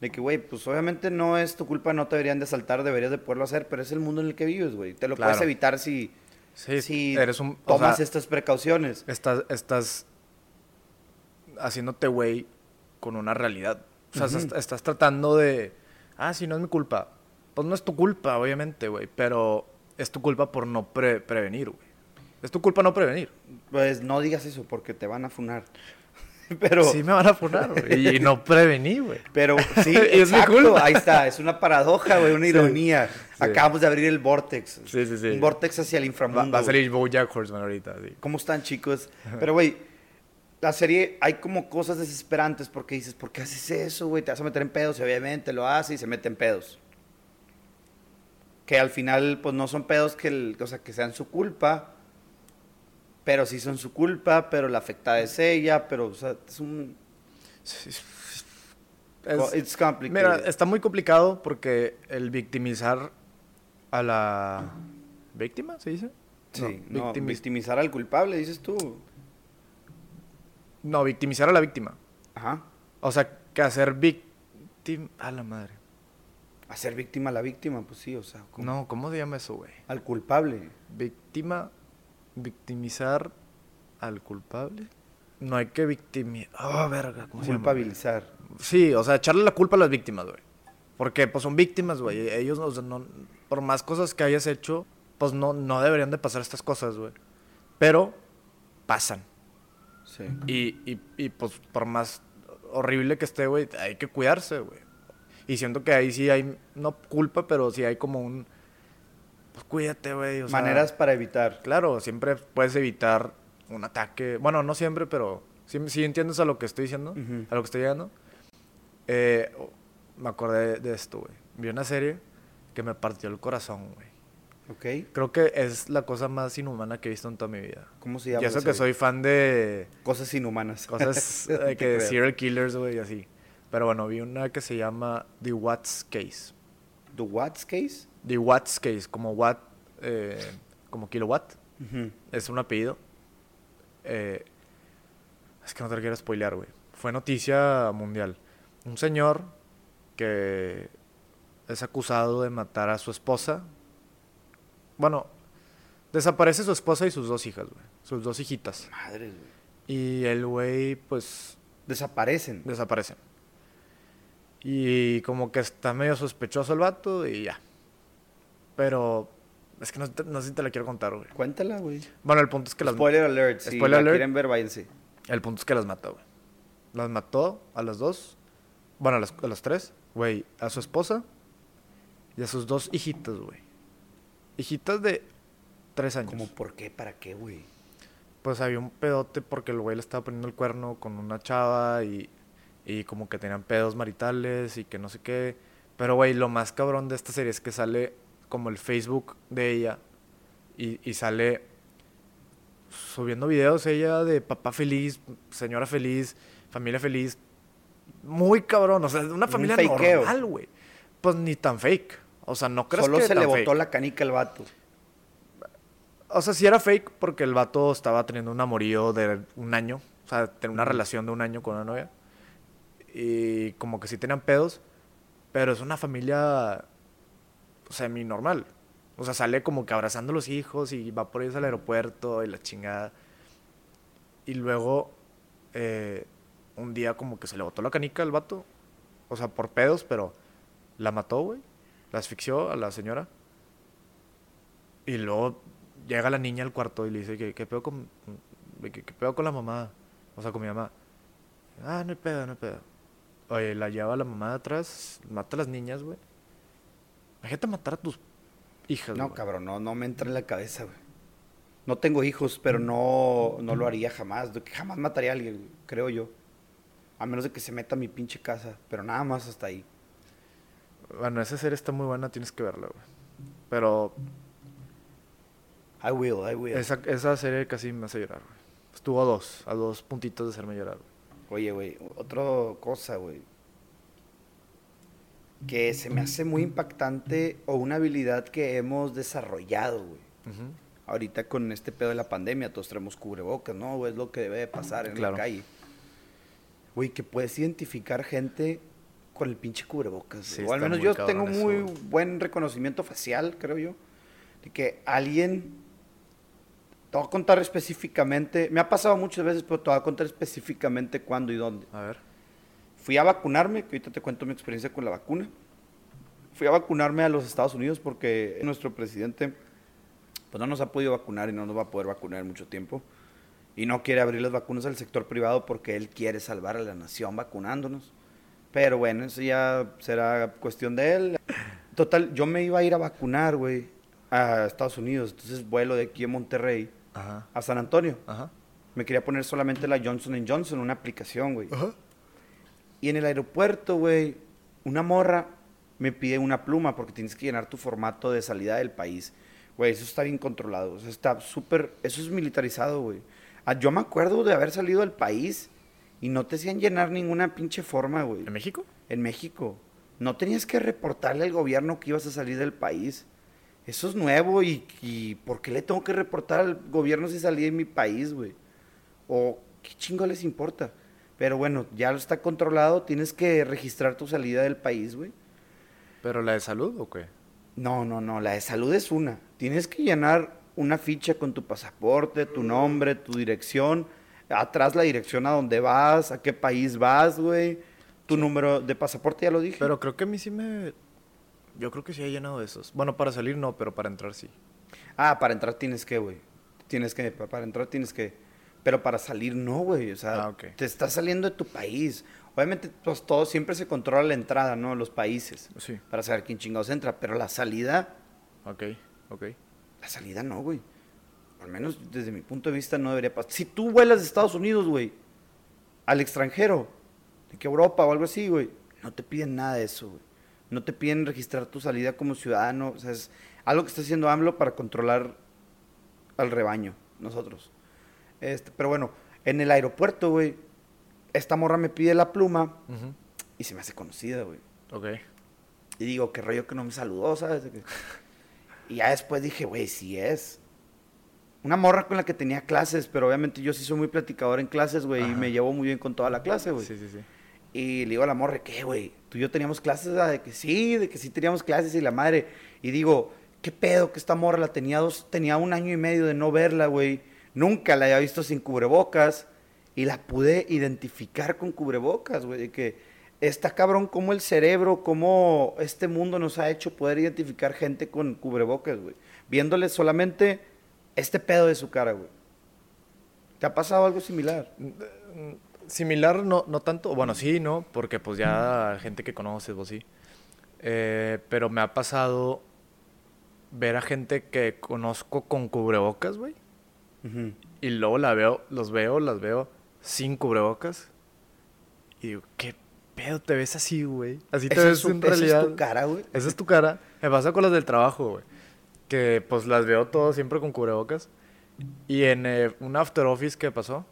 De que, güey, pues obviamente no es tu culpa, no te deberían de asaltar, deberías de poderlo hacer, pero es el mundo en el que vives, güey. Te lo Claro. puedes evitar si, Sí, si eres un... o tomas sea, estas precauciones. estás, estás haciéndote güey con una realidad. O sea, Ujú. estás, estás tratando de, ah, sí, no es mi culpa. Pues no es tu culpa, obviamente, güey, pero es tu culpa por no pre- prevenir, güey. Es tu culpa no prevenir. Pues no digas eso porque te van a funar. Pero, Sí me van a poner, güey. Y no prevení, güey. pero sí, Y es mi culpa. ahí está, es una paradoja, güey, una Sí, ironía. sí. Acabamos de abrir el vortex. Sí, sí, sí. Un vortex hacia el Va, inframundo. va a güey. salir Bojack Horseman ahorita, sí. ¿Cómo están, chicos? Pero, güey, la serie hay como cosas desesperantes porque dices, ¿por qué haces eso, güey? Te vas a meter en pedos y obviamente lo hace y se mete en pedos. Que al final, pues no son pedos que, el- o sea, que sean su culpa, pero sí son su culpa, pero la afectada es ella, pero, o sea, es un... Es- it's complicated. Mira, está muy complicado porque el victimizar a la víctima, ¿se dice? Sí, no, no, victimiz- victimizar al culpable, dices tú. No, victimizar a la víctima. Ajá. O sea, que hacer víctima... A la madre. Hacer víctima a la víctima, pues sí, o sea, ¿cómo? No, ¿cómo se llama eso, güey? al culpable. Víctima... Victimizar al culpable. No hay que victimizar... Ah, verga, ¿cómo se llama? Culpabilizar. Sí, o sea, echarle la culpa a las víctimas, güey. Porque, pues, son víctimas, güey. Ellos, o sea, no... Por más cosas que hayas hecho, pues, no, no deberían de pasar estas cosas, güey. Pero, pasan. Sí. Y, y, y, pues por más horrible que esté, güey, hay que cuidarse, güey. Y siento que ahí sí hay, no culpa, pero sí hay como un... Pues cuídate, güey. sea, Maneras para evitar. Claro, siempre puedes evitar un ataque. Bueno, no siempre, pero sí, sí entiendes a lo que estoy diciendo, a lo que estoy llegando. Eh, me acordé de esto, güey. Vi una serie que me partió el corazón, güey. ¿Ok? Creo que es la cosa más inhumana que he visto en toda mi vida. ¿Cómo se Y llama? eso la que soy fan de Cosas inhumanas. cosas eh, que serial killers, güey, y así. Pero bueno, vi una que se llama The Watts Case. ¿The What's Case? The Watts Case, como watt, eh, como kilowatt. Es un apellido. Eh, es que no te lo quiero spoilear, güey. Fue noticia mundial. Un señor que es acusado de matar a su esposa. Bueno, desaparece su esposa y sus dos hijas, güey. Sus dos hijitas. Madres, güey. Y el güey, pues, Desaparecen. desaparece. Y como que está medio sospechoso el vato y ya. Pero es que no, no sé si te la quiero contar, güey. Cuéntala, güey. Bueno, el punto es que las Spoiler alert. Si Spoiler la alert. quieren ver, váyanse. El punto es que las mató, güey. Las mató a las dos. Bueno, a las, a las tres. Güey, a su esposa y a sus dos hijitas, güey. Hijitas de tres años. ¿Cómo por qué? ¿Para qué, güey? Pues había un pedote porque el güey le estaba poniendo el cuerno con una chava y, y como que tenían pedos maritales y que no sé qué. Pero, güey, lo más cabrón de esta serie es que sale como el Facebook de ella y, y sale subiendo videos ella de papá feliz, señora feliz, familia feliz. Muy cabrón, o sea, de una Un familia fakeo. normal, güey. Pues ni tan fake. O sea, no crees Solo que se tan le fake. botó la canica al vato. O sea, sí era fake porque el vato estaba teniendo un amorío de un año. O sea, tenía una relación de un año con una novia. Y como que sí tenían pedos. Pero es una familia semi normal. O sea, sale como que abrazando a los hijos y va por ellos al aeropuerto y la chingada. Y luego, eh, un día como que se le botó la canica al vato. O sea, por pedos, pero la mató, güey. La asfixió a la señora. Y luego llega la niña al cuarto y le dice, ¿qué, qué pedo con, qué, qué pedo con la mamá? O sea, con mi mamá. Ah, no hay pedo, no hay pedo. Oye, la lleva la mamá de atrás, mata a las niñas, güey. Imagínate matar a tus hijas, No, güey. cabrón, no, no me entra en la cabeza, güey. No tengo hijos, pero no, no lo haría jamás. Jamás mataría a alguien, creo yo. A menos de que se meta a mi pinche casa. Pero nada más hasta ahí. Bueno, esa serie está muy buena, tienes que verla, güey. Pero I will, I will. esa, esa serie casi me hace llorar, güey. Estuvo a dos, a dos puntitos de hacerme llorar, güey. Oye, güey, otra cosa, güey. Que se me hace muy impactante o una habilidad que hemos desarrollado, güey. Ahorita con este pedo de la pandemia, todos traemos cubrebocas, ¿no? güey? Es lo que debe de pasar en Claro. la calle. Güey, que puedes identificar gente con el pinche cubrebocas. Sí, o al menos yo tengo eso, muy güey. buen reconocimiento facial, creo yo. De que alguien... Te voy a contar específicamente, me ha pasado muchas veces, pero te voy a contar específicamente cuándo y dónde. A ver. Fui a vacunarme, que ahorita te cuento mi experiencia con la vacuna. Fui a vacunarme a los Estados Unidos porque nuestro presidente pues no nos ha podido vacunar y no nos va a poder vacunar en mucho tiempo. Y no quiere abrir las vacunas al sector privado porque él quiere salvar a la nación vacunándonos. Pero bueno, eso ya será cuestión de él. Total, yo me iba a ir a vacunar, güey, a Estados Unidos. Entonces vuelo de aquí a Monterrey Ajá. a San Antonio. Ajá. Me quería poner solamente la Johnson Johnson, una aplicación, güey. Ajá. Y en el aeropuerto, güey, una morra me pide una pluma porque tienes que llenar tu formato de salida del país. Güey, eso está bien controlado. O sea, está súper... Eso es militarizado, güey. Ah, yo me acuerdo de haber salido del país y no te hacían llenar ninguna pinche forma, güey. ¿En México? En México. No tenías que reportarle al gobierno que ibas a salir del país. Eso es nuevo y, y ¿por qué le tengo que reportar al gobierno si salí de mi país, güey? O qué chingo les importa. Pero bueno, ya lo está controlado, tienes que registrar tu salida del país, güey. ¿Pero la de salud o qué? No, no, no, la de salud es una. Tienes que llenar una ficha con tu pasaporte, tu nombre, tu dirección, atrás la dirección a dónde vas, a qué país vas, güey. Tu número de pasaporte ya lo dije. Pero creo que a mí sí me... Yo creo que sí he llenado de esos. Bueno, para salir no, pero para entrar sí. Ah, para entrar tienes que, güey. Tienes que, pa- para entrar tienes que. Pero para salir no, güey. O sea, Ah, te estás saliendo de tu país. Obviamente, pues todo siempre se controla la entrada, ¿no? Los países. Sí. Para saber quién chingados entra. Pero la salida, Ok, ok. la salida no, güey. Al menos desde mi punto de vista no debería pasar. Si tú vuelas de Estados Unidos, güey, al extranjero, de que Europa o algo así, güey, no te piden nada de eso, güey. No te piden registrar tu salida como ciudadano. O sea, es algo que está haciendo AMLO para controlar al rebaño, nosotros. Este, pero bueno, en el aeropuerto, güey, esta morra me pide la pluma y se me hace conocida, güey. Ok. Y digo, qué rollo que no me saludó, ¿sabes? Y ya después dije, güey, sí es. Una morra con la que tenía clases, pero obviamente yo sí soy muy platicador en clases, güey, y me llevo muy bien con toda la clase, güey. Sí, sí, sí. Y le digo a la morra, ¿qué, güey? Tú y yo teníamos clases, ¿verdad? de que sí, de que sí teníamos clases y la madre. Y digo, ¿qué pedo que esta morra la tenía dos, tenía un año y medio de no verla, güey? Nunca la había visto sin cubrebocas y la pude identificar con cubrebocas, güey. De que está cabrón como el cerebro, como este mundo nos ha hecho poder identificar gente con cubrebocas, güey. Viéndole solamente este pedo de su cara, güey. ¿Te ha pasado algo similar? Similar, no, no tanto. Bueno, sí, ¿no? Porque pues ya gente que conoces, vos sí. Eh, pero me ha pasado ver a gente que conozco con cubrebocas, güey. Ujú. Y luego la veo, los veo, las veo sin cubrebocas. Y digo, ¿qué pedo te ves así, güey? Así te ves es su- en esa es realidad. tu cara, güey. Esa es tu cara. Me pasa con las del trabajo, güey. Que pues las veo todas siempre con cubrebocas. Y en eh, un after office que pasó,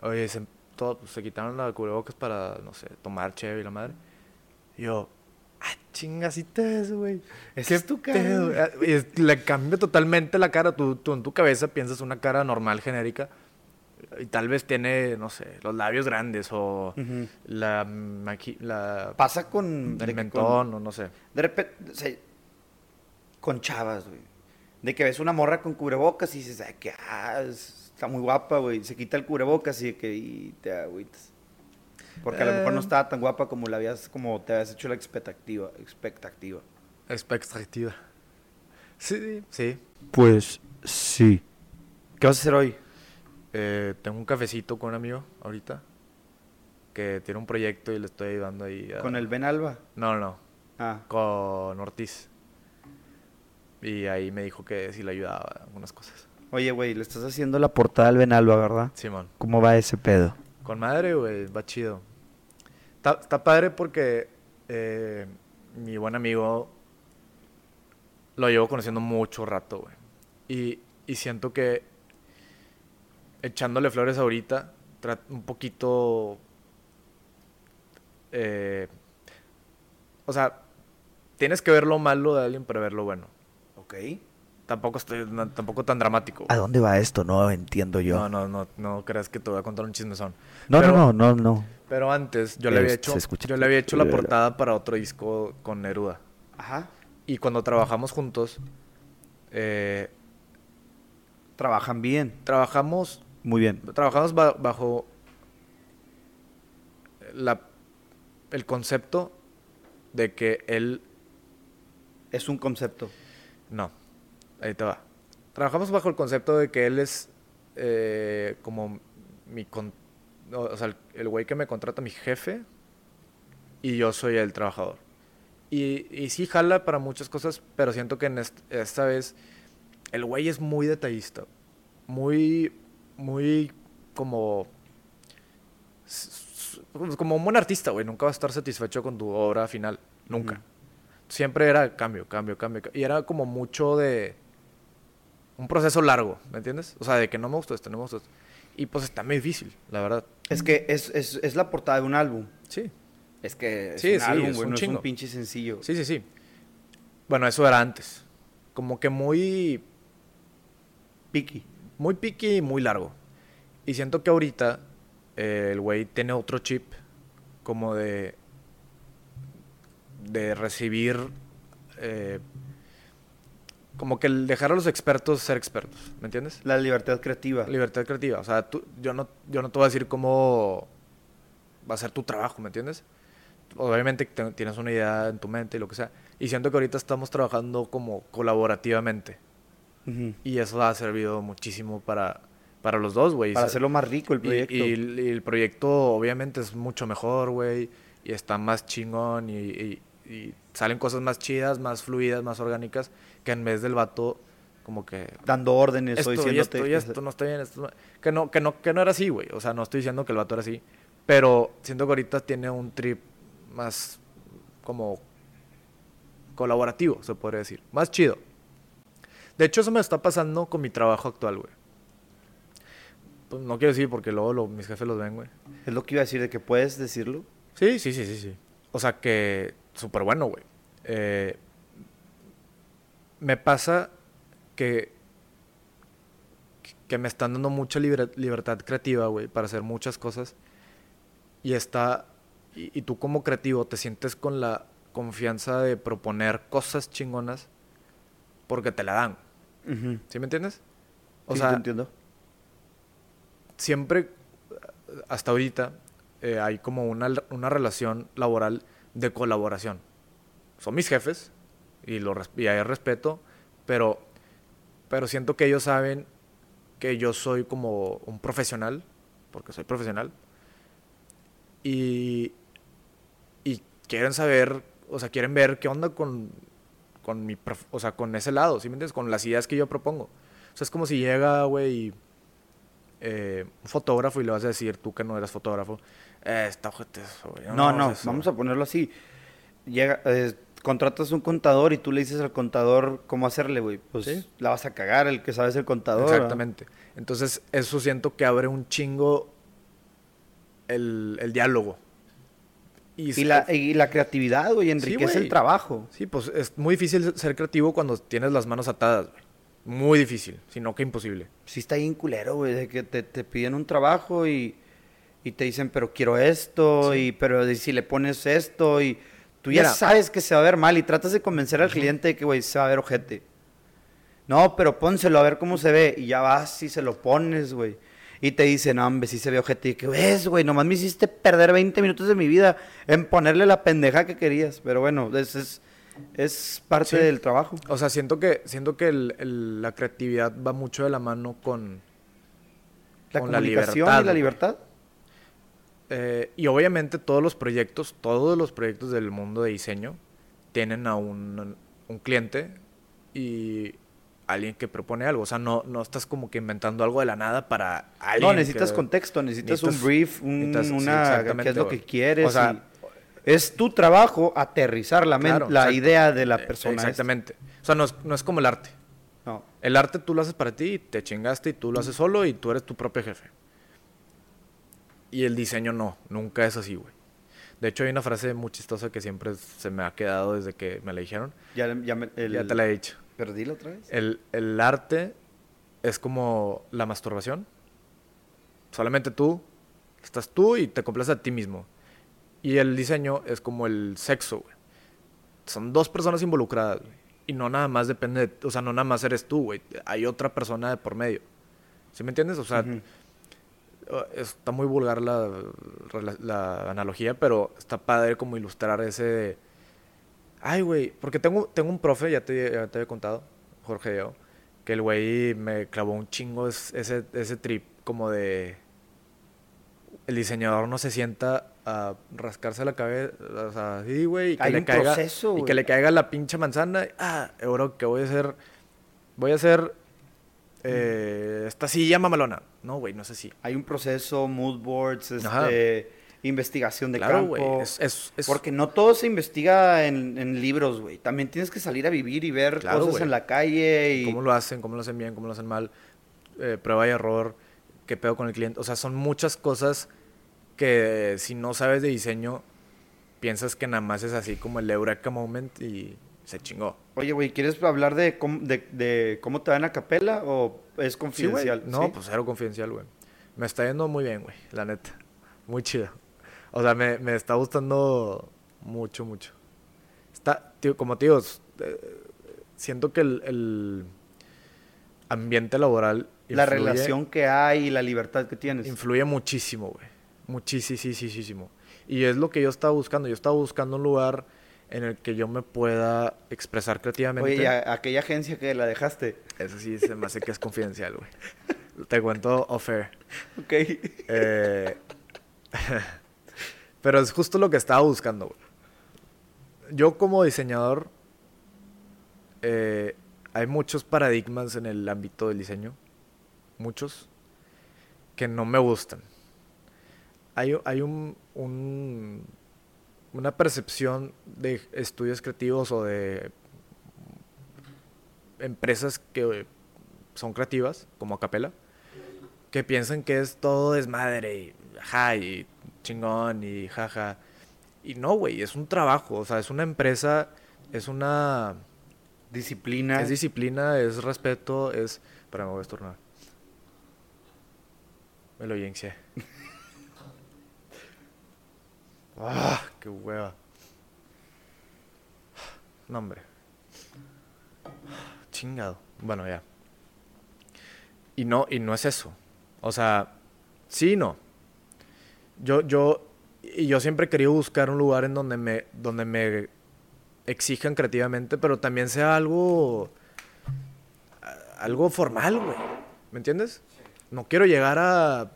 oye, se, todo, pues, se quitaron las cubrebocas para, no sé, tomar cheve y la madre. Y yo, ah, chinga, así te ves, güey. ¿Qué es tu cara. Ah, y le cambia totalmente la cara. Tú, tú en tu cabeza piensas una cara normal, genérica. Y tal vez tiene, no sé, los labios grandes o Ujú. la, maqui- la Pasa con... el mentón o no sé. con- de repente, o sea, con chavas, güey. De que ves una morra con cubrebocas y dices, ay, que ah, es- está muy guapa, güey. Se quita el cubrebocas y de que y te agüitas. Porque a lo mejor no Eh. estaba tan guapa como la habías, como te habías hecho la expectativa. expectativa. Expectativa. Sí, sí. Pues sí. ¿Qué vas a hacer hoy? Eh, tengo un cafecito con un amigo ahorita que tiene un proyecto y le estoy ayudando ahí. a- ¿Con el Ben Alba? No, no, Ah, con Ortiz. Y ahí me dijo que si le ayudaba algunas cosas. oye, güey, le estás haciendo la portada al Ben Alba, ¿verdad? Simón. ¿Cómo va ese pedo? Con madre, güey, va chido. Está, está padre porque eh, mi buen amigo lo llevo conociendo mucho rato, güey. Y, y siento que echándole flores ahorita, un poquito... eh, o sea, tienes que ver lo malo de alguien para ver lo bueno. Ok. Tampoco estoy no- tampoco tan dramático. ¿A dónde va esto? No entiendo yo. No, no, no, no creas que te voy a contar un chismezón. No, Pero- no, no, no, no. Pero antes yo le había hecho, yo le había hecho la portada para otro disco con Neruda. Ajá. Y cuando trabajamos juntos, eh, Trabajan bien. trabajamos, Muy bien. trabajamos ba- bajo la, el concepto de que él, Es un concepto. No, ahí te va. Trabajamos bajo el concepto de que él es eh, como mi, con- o sea, el- güey que me contrata, mi jefe, y yo soy el trabajador. Y, y sí jala para muchas cosas, pero siento que en est- esta vez el güey es muy detallista. Muy, muy como... Como un buen artista, güey. Nunca va a estar satisfecho con tu obra final. Nunca. Siempre era cambio, cambio, cambio. ca- Y era como mucho de... Un proceso largo, ¿me entiendes? O sea, de que no me gustó esto, no me gustó esto. Y pues está muy difícil, la verdad. Es que es, es, es la portada de un álbum. Sí. Es que es Sí, un sí, álbum, es un no es un chingo. pinche sencillo. Sí, sí, sí. Bueno, eso era antes. Como que muy Piqui. muy picky y muy largo. Y siento que ahorita eh, el güey tiene otro chip como de de recibir eh, como que el dejar a los expertos ser expertos, ¿me entiendes? La libertad creativa. Libertad creativa, o sea, tú- yo no yo no te voy a decir cómo va a ser tu trabajo, ¿me entiendes? Obviamente te- tienes una idea en tu mente y lo que sea. Y siento que ahorita estamos trabajando como colaborativamente. Y eso ha servido muchísimo para, Para los dos, güey. Para hacerlo más rico el proyecto. Y, el- y el proyecto obviamente es mucho mejor, güey. Y está más chingón y, y- y salen cosas más chidas, más fluidas, más orgánicas. Que en vez del vato, como que... Dando órdenes o Esto y diciéndote. esto y esto no está bien. Esto Que, no, que, no, que no era así, güey. O sea, no estoy diciendo que el vato era así. Pero siento que ahorita tiene un trip más como colaborativo, se podría decir. Más chido. De hecho, eso me está pasando con mi trabajo actual, güey. Pues no quiero decir porque luego lo- mis jefes los ven, güey. Es lo que iba a decir, de que puedes decirlo. Sí, sí, sí, sí, sí. O sea que súper bueno, güey. Eh, me pasa que, que me están dando mucha liber- libertad creativa, güey, para hacer muchas cosas. Y está, y, y tú como creativo te sientes con la confianza de proponer cosas chingonas porque te la dan. ¿Sí me entiendes? O Sí, sea, te entiendo. siempre, hasta ahorita, eh, hay como una, una relación laboral de colaboración. Son mis jefes y, lo, y hay respeto, pero, pero siento que ellos saben que yo soy como un profesional, porque soy profesional, y, y quieren saber, o sea, quieren ver qué onda con, con mi, o sea, con ese lado, ¿sí me entiendes? Con las ideas que yo propongo. O sea, es como si llega, güey, eh, un fotógrafo y le vas a decir, tú que no eras fotógrafo, eh, está ojete eso, güey, No, no, eso". vamos a ponerlo así. Llega, eh, contratas un contador y tú le dices al contador cómo hacerle, güey. Pues Sí. la vas a cagar, el que sabe es el contador. ¿verdad? Exactamente. Entonces, eso siento que abre un chingo el, el diálogo. Y la, y la creatividad, güey, enriquece güey. el trabajo. Sí, pues es muy difícil ser creativo cuando tienes las manos atadas, güey. Muy difícil, sino que imposible. Sí está bien culero, güey, de que te, te piden un trabajo y, y te dicen, pero quiero esto, y pero y si le pones esto, y tú ya Mira. sabes que se va a ver mal y tratas de convencer al cliente de que, güey, se va a ver ojete. No, pero pónselo a ver cómo se ve, y ya vas y se lo pones, güey. Y te dicen, no, hombre, sí se ve ojete. Y que ves, güey, nomás me hiciste perder 20 minutos de mi vida en ponerle la pendeja que querías. Pero bueno, es, es, es parte Sí. del trabajo. O sea, siento que, siento que el- el- la creatividad va mucho de la mano con, La con la libertad, y la libertad. Eh, y obviamente todos los proyectos, todos los proyectos del mundo de diseño tienen a un, un cliente y alguien que propone algo. O sea, no, no estás como que inventando algo de la nada para alguien. No, necesitas que- contexto, necesitas, necesitas- un brief, un- necesitas- una, qué es lo que quieres. O sea, y es tu trabajo aterrizar la, Claro, la idea de la eh, persona. esta. Exactamente. O sea, no es, no es como el arte. No. El arte tú lo haces para ti, te chingaste y tú lo haces solo y tú eres tu propio jefe. Y el diseño no, nunca es así, güey. De hecho, hay una frase muy chistosa que siempre se me ha quedado desde que me la dijeron. Ya, ya, me- el- Ya te la he dicho. ¿Pero dilo otra vez? El, el arte es como la masturbación. Solamente tú, estás tú y te complaces a ti mismo. Y el diseño es como el sexo, güey. Son dos personas involucradas, güey. Y no nada más depende de, o sea, no nada más eres tú, güey. Hay otra persona de por medio. ¿Sí me entiendes? O sea, uh, está muy vulgar la, analogía, pero está padre como ilustrar ese de, Ay, güey, porque tengo, tengo un profe, ya te, ya te había contado, Jorge Diego, que el güey me clavó un chingo es- ese, ese trip como de... El diseñador no se sienta a rascarse la cabeza, o sea, sí, güey, y que Hay le caiga proceso, y que le caiga la pinche manzana. Ah, bro, que voy a hacer voy a hacer eh, esta silla mamalona. No, güey, no es así. Hay un proceso, mood boards, este, investigación de Claro, campo. es- es- es- Porque no todo se investiga en, en libros, güey. También tienes que salir a vivir y ver Claro, cosas en la calle. Y... cómo lo hacen, cómo lo hacen bien, cómo lo hacen mal, eh, prueba y error, qué pedo con el cliente. O sea, son muchas cosas que si no sabes de diseño, piensas que nada más es así como el Eureka Moment y se chingó. Oye, güey, ¿quieres hablar de cómo, de, de cómo te va en la capela o es Sí, confidencial? No, ¿Sí? pues cero confidencial, güey. Me está yendo muy bien, güey, la neta. Muy chido. O sea, me, me está gustando mucho, mucho. Está, tío, como tío, siento que el, el ambiente laboral La influye- relación que hay y la libertad que tienes. influye muchísimo, güey. Muchísimo. Y es lo que yo estaba buscando. Yo estaba buscando un lugar en el que yo me pueda expresar creativamente. Oye, ¿y a- aquella agencia que la dejaste. Eso sí se me hace que es confidencial, güey. Te cuento off-air. Ok. Eh, pero es justo lo que estaba buscando, güey. Yo como diseñador, eh, hay muchos paradigmas en el ámbito del diseño, muchos, que no me gustan. Hay, hay un, un- una percepción de estudios creativos o de empresas que son creativas, como Acapela, que piensan que es todo desmadre y ajá, y chingón y jaja. Y no, güey, es un trabajo, o sea, es una empresa, es una... Disciplina. Es disciplina, es respeto, es... Espera, me voy a estornar. Me lo jinxé. ¡Ah! ¡Qué hueva! No, hombre. Chingado. Bueno, ya. Y no, y no es eso. O sea, sí y no. Yo, yo, y yo siempre he querido buscar un lugar en donde me, donde me exijan creativamente, pero también sea algo, algo formal, güey. ¿Me entiendes? No quiero llegar a,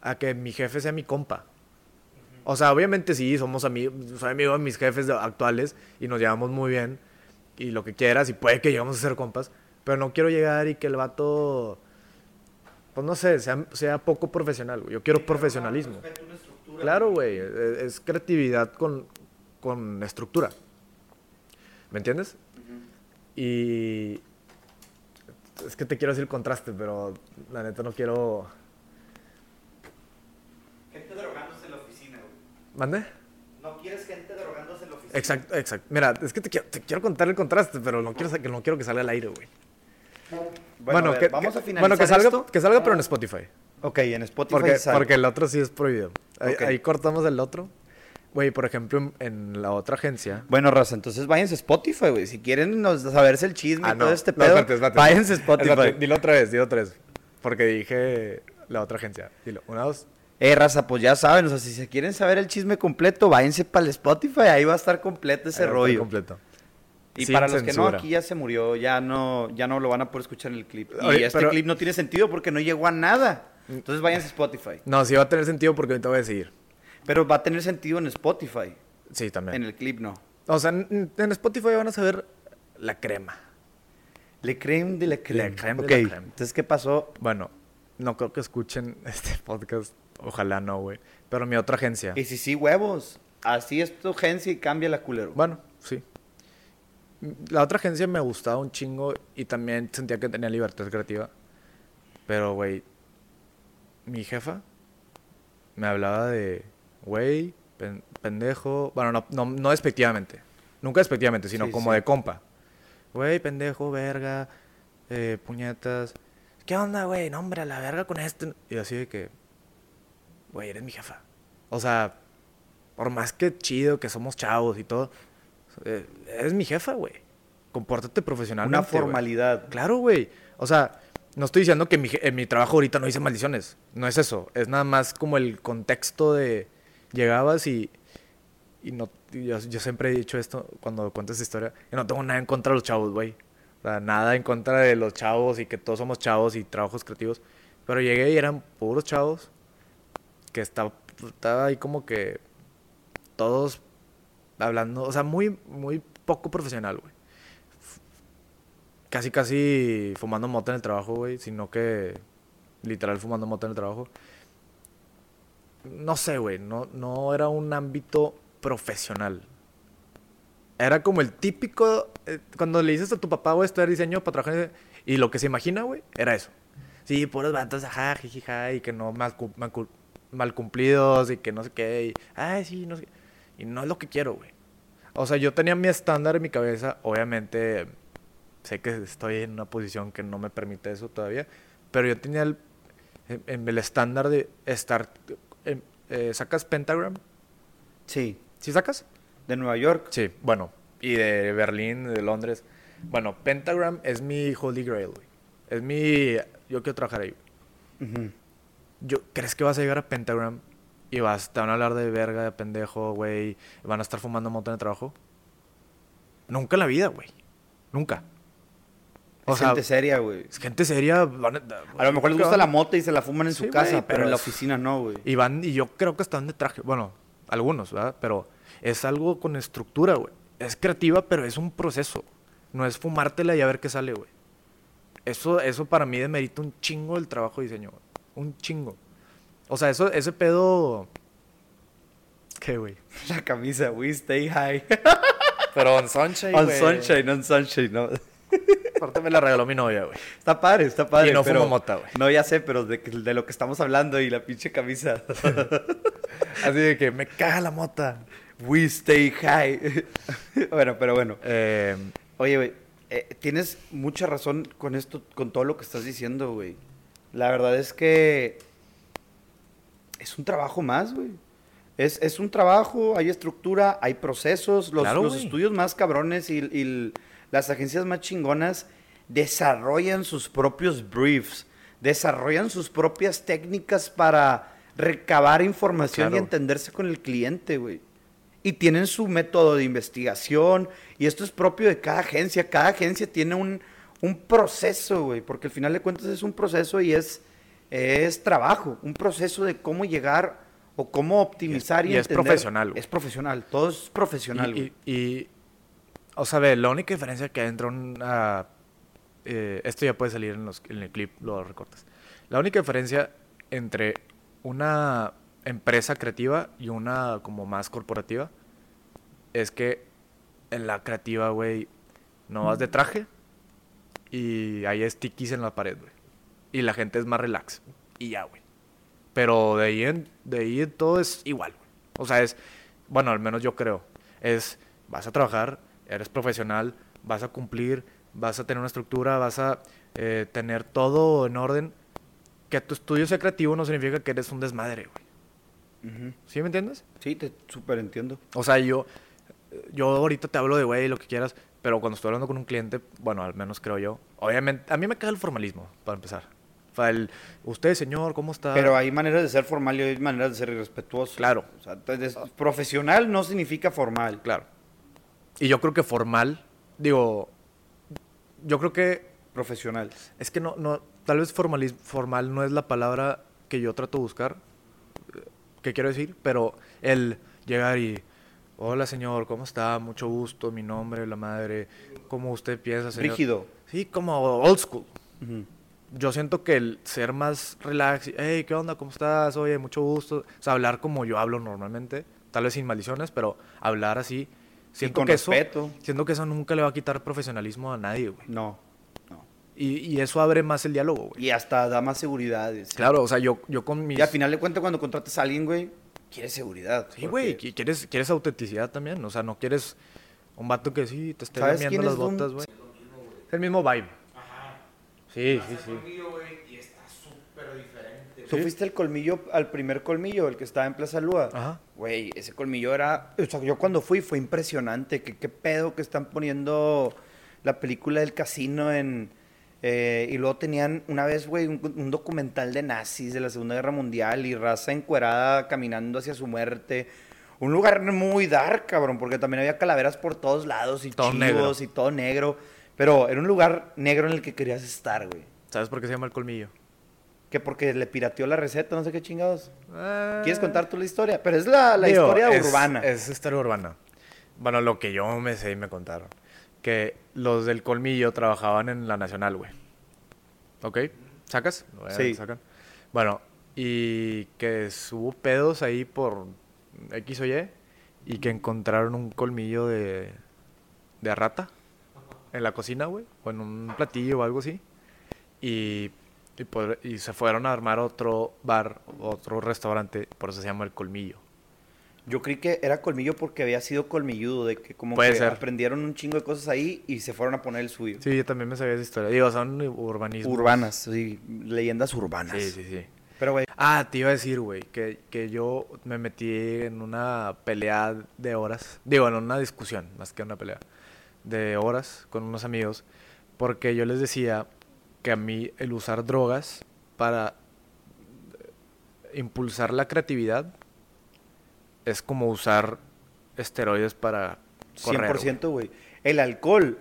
a que mi jefe sea mi compa. O sea, obviamente sí, somos amigos, soy amigo de mis jefes actuales y nos llevamos muy bien y lo que quieras y puede que lleguemos a ser compas, pero no quiero llegar y que el vato, pues no sé, sea, sea poco profesional, güey. Yo quiero profesionalismo. Claro, güey, es, es creatividad con, con estructura. ¿Me entiendes? Y es que te quiero decir contraste, pero la neta no quiero... Gente drogándose en la oficina, güey. ¿Mande? No quieres gente drogándose en la oficina. Exacto, exacto. Mira, es que te quiero, te quiero contar el contraste, pero no quiero, no quiero que salga al aire, güey. Bueno, a ver, que, vamos que- a finalizar bueno, que salga, esto. que salga pero en Spotify. Ok, en Spotify Porque, sale. porque el otro sí es prohibido. Ahí, Ok. ahí cortamos el otro. Güey, por ejemplo, en, la otra agencia. Bueno, raza, entonces váyanse a Spotify, güey. Si quieren nos- saberse el chisme Ah, y todo no. este No, pedo, espérate, espérate. váyanse a Spotify. Espérate, dilo otra vez, dilo otra vez. Porque dije la otra agencia. Dilo, una, dos. Eh, raza, pues ya saben, o sea, si se quieren saber el chisme completo, váyanse para el Spotify, ahí va a estar completo ese rollo. completo. Y Sin para los que no, aquí ya se murió, ya no, ya no lo van a poder escuchar en el clip. Y este pero- clip no tiene sentido porque no llegó a nada. Entonces váyanse a Spotify. No, sí va a tener sentido porque ahorita voy a seguir. Pero va a tener sentido en Spotify. Sí, también. En el clip no. O sea, en, en Spotify van a saber la crema. Le creme de la creme. Le creme de la creme. entonces, ¿qué pasó? Bueno, no creo que escuchen este podcast. Ojalá no, güey. Pero mi otra agencia. Y si sí, huevos. Así es tu agencia y cambia la culero. Bueno, sí. La otra agencia me gustaba un chingo y también sentía que tenía libertad creativa. Pero, güey, mi jefa me hablaba de, güey, pen- pendejo. Bueno, no, no, no despectivamente. Nunca despectivamente, sino Sí, como sí. de compa. Güey, pendejo, verga, eh, puñetas. ¿Qué onda, güey? No, hombre, a la verga con esto. Y así de que, güey, eres mi jefa. O sea, por más que chido que somos chavos y todo, eh, eres mi jefa, güey. Compórtate profesionalmente. Una formalidad. Claro, güey. O sea, no estoy diciendo que mi en mi trabajo ahorita no hice maldiciones. No es eso. Es nada más como el contexto de llegabas y, y no. Yo, yo siempre he dicho esto cuando cuento esta historia. Que no tengo nada en contra de los chavos, güey. Sea, nada en contra de los chavos y que todos somos chavos y trabajos creativos. Pero llegué y eran puros chavos que estaba, estaba ahí como que todos hablando, o sea, muy, muy poco profesional, güey. Casi, casi fumando mota en el trabajo, güey, sino que literal fumando mota en el trabajo. No sé, güey, no, no era un ámbito profesional. Era como el típico, eh, cuando le dices a tu papá, güey, estudiar diseño para trabajar, en- y lo que se imagina, güey, era eso. Sí, puros vatos, ajá, jijija, y que no mal, mal cu- mal cumplidos, y que no sé qué, y, ay, sí, no sé qué. Y no es lo que quiero, güey. O sea, yo tenía mi estándar en mi cabeza, obviamente sé que estoy en una posición que no me permite eso todavía, pero yo tenía el, en el estándar de estar, em, eh, ¿sacas Pentagram? Sí. ¿Sí sacas? De Nueva York. Sí, bueno, y de Berlín, de Londres. Bueno, Pentagram es mi holy grail, güey. Es mi, yo quiero trabajar ahí. Yo, ¿Crees que vas a llegar a Pentagram y vas, te van a hablar de verga, de pendejo, güey, van a estar fumando un montón de trabajo? Nunca en la vida, güey. Nunca. O es sea, gente seria, güey. es gente seria. van A lo mejor les gusta la mota y se la fuman en Sí, su casa, pero, pero en la oficina no, güey. Y van, y yo creo que están de traje. Bueno, algunos, ¿verdad? Pero es algo con estructura, güey. Es creativa, pero es un proceso. No es fumártela y a ver qué sale, güey. Eso, eso para mí demerita un chingo el trabajo de diseño, güey. Un chingo. O sea, eso, ese pedo. ¿Qué, güey? La camisa, we stay high. Pero on Sunshine, on güey. sunshine, on sunshine, no. Aparte me la regaló mi novia, güey. Está padre, está padre. Y no pero... fumo mota, güey. No, ya sé, pero de, de lo que estamos hablando y la pinche camisa. Así de que me caga la mota. We stay high. bueno, pero bueno. Eh, Oye, güey, eh, tienes mucha razón con esto, con todo lo que estás diciendo, güey. La verdad es que es un trabajo más, güey. Es, es un trabajo, hay estructura, hay procesos. Los, Claro, los estudios más cabrones y, las agencias más chingonas desarrollan sus propios briefs, desarrollan sus propias técnicas para recabar información y entenderse con el cliente, güey. Y tienen su método de investigación. Y esto es propio de cada agencia. Cada agencia tiene un, un proceso, güey. Porque al final de cuentas es un proceso y es, es trabajo. Un proceso de cómo llegar o cómo optimizar y, y es entender. profesional, güey. Es profesional. Todo es profesional, y, güey. y- o sea, ve, la única diferencia que hay entre una... eh, esto ya puede salir en, los, en el clip, lo recortas. La única diferencia entre una empresa creativa y una como más corporativa es que en la creativa, güey, no vas de traje y hay stickies en la pared, güey. Y la gente es más relax. Y ya, güey. Pero de ahí, en, de ahí en todo es igual. güey. O sea, es, bueno, al menos yo creo, es, vas a trabajar, eres profesional, vas a cumplir, vas a tener una estructura, vas a eh, tener todo en orden. Que tu estudio sea creativo no significa que eres un desmadre, güey. ¿Sí me entiendes? Sí, te súper entiendo. O sea, yo, yo ahorita te hablo de güey, lo que quieras, pero cuando estoy hablando con un cliente, bueno, al menos creo yo, obviamente, a mí me cae el formalismo, para empezar. O sea, el, usted, señor, ¿cómo está? Pero hay maneras de ser formal y hay maneras de ser irrespetuoso. Claro. O sea, entonces, profesional no significa formal. Claro. Y yo creo que formal, digo, yo creo que Profesional. es que no, no, tal vez formal no es la palabra que yo trato de buscar, que quiero decir, pero el llegar y, hola señor, ¿cómo está? Mucho gusto, mi nombre, la madre, ¿cómo usted piensa, señor? Rígido. Sí, como old school. Yo siento que el ser más relax, hey, ¿qué onda? ¿Cómo estás? Oye, mucho gusto. O sea, hablar como yo hablo normalmente, tal vez sin maldiciones, pero hablar así. Siento con que eso, respeto. siento que eso nunca le va a quitar profesionalismo a nadie, güey. No. Y, y eso abre más el diálogo, güey. Y hasta da más seguridad. sí. Claro, o sea, yo, yo con mis... Y al final de cuentas, cuando contratas a alguien, güey, quieres seguridad. Sí, güey, porque- qui- quieres, quieres autenticidad también. O sea, no quieres un vato que sí te esté ¿Sabes lamiendo quién las es botas, güey. Es el mismo vibe. Sí, sí, sí. Tú fuiste el colmillo, al primer colmillo, el que estaba en Plaza Lua. Ajá. Güey, ese colmillo era. O sea, yo cuando fui fue impresionante. que qué pedo que están poniendo la película del casino en. Eh, y luego tenían una vez, güey, un, un documental de nazis de la Segunda Guerra Mundial y raza encuerada caminando hacia su muerte. Un lugar muy dark, cabrón, porque también había calaveras por todos lados y Todo chivos negro. y todo negro. Pero era un lugar negro en el que querías estar, güey. ¿Sabes por qué se llama el colmillo? Que porque le pirateó la receta, no sé qué chingados. Ah. ¿Quieres contar tú la historia? Pero es la, la Digo, historia es- urbana. Es historia urbana. Bueno, lo que yo me sé y me contaron. Que los del colmillo trabajaban en la Nacional, güey. ¿Ok? ¿Sacas? Sí. Sacan. Bueno, y que hubo pedos ahí por X o Y. Y que encontraron un colmillo de, de rata en la cocina, güey. O en un platillo o algo así. Y, y, por- y se fueron a armar otro bar, otro restaurante. Por eso se llama el colmillo. Yo creí que era colmillo porque había sido colmilludo, de que como Puede que ser. aprendieron un chingo de cosas ahí y se fueron a poner el suyo. Sí, yo también me sabía esa historia. Digo, son urbanismos. Urbanas, sí, leyendas urbanas. Sí, sí, sí. Pero, güey, Ah, te iba a decir, güey, que, que yo me metí en una pelea de horas. Digo, en una discusión, más que una pelea. De horas con unos amigos. Porque yo les decía que a mí el usar drogas para impulsar la creatividad es como usar esteroides para correr. güey. 100%, güey. El alcohol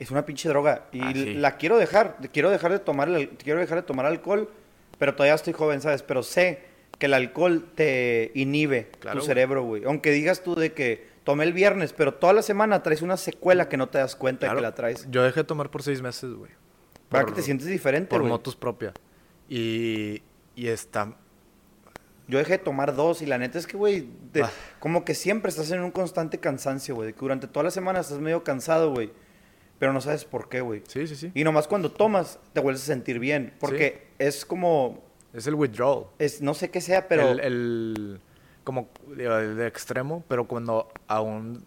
Es una pinche droga. Y Ah, sí. la quiero dejar. Quiero dejar de tomar el- quiero dejar de tomar alcohol. Pero todavía estoy joven, ¿sabes? Pero sé que el alcohol te inhibe Claro, tu cerebro, güey. Aunque digas tú de que tomé el viernes, pero toda la semana traes una secuela que no te das cuenta de que la traes. Yo dejé de tomar por seis meses, güey. Para que te sientes diferente, Por motos propia. Y, y está... Yo dejé de tomar dos y la neta es que, güey, Ah. como que siempre estás en un constante cansancio, güey. Que durante toda la semana estás medio cansado, güey. Pero no sabes por qué, güey. Sí, sí, sí. Y nomás cuando tomas te vuelves a sentir bien. Porque es como, Es el withdrawal. es, no sé qué sea, pero... El, el- como de extremo, pero cuando a un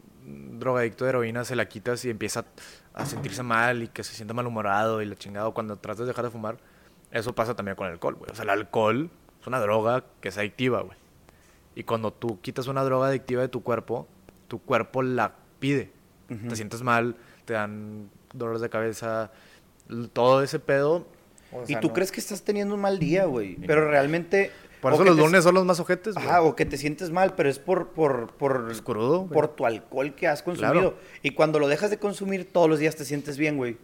drogadicto de heroína se la quitas y empieza a sentirse mal y que se siente malhumorado y la chingada, o cuando tratas de dejar de fumar, eso pasa también con el alcohol, güey. O sea, el alcohol es una droga que es adictiva, güey. Y cuando tú quitas una droga adictiva de tu cuerpo, tu cuerpo la pide. Te sientes mal, te dan dolores de cabeza, todo ese pedo. o y tú no- crees que estás teniendo un mal día, güey. Pero realmente... Por eso los te- lunes son los más ojetes, güey. Ajá, o que te sientes mal, pero es por, por, por, Es crudo, güey. por tu alcohol que has consumido. Claro. Y cuando lo dejas de consumir, todos los días te sientes bien, güey.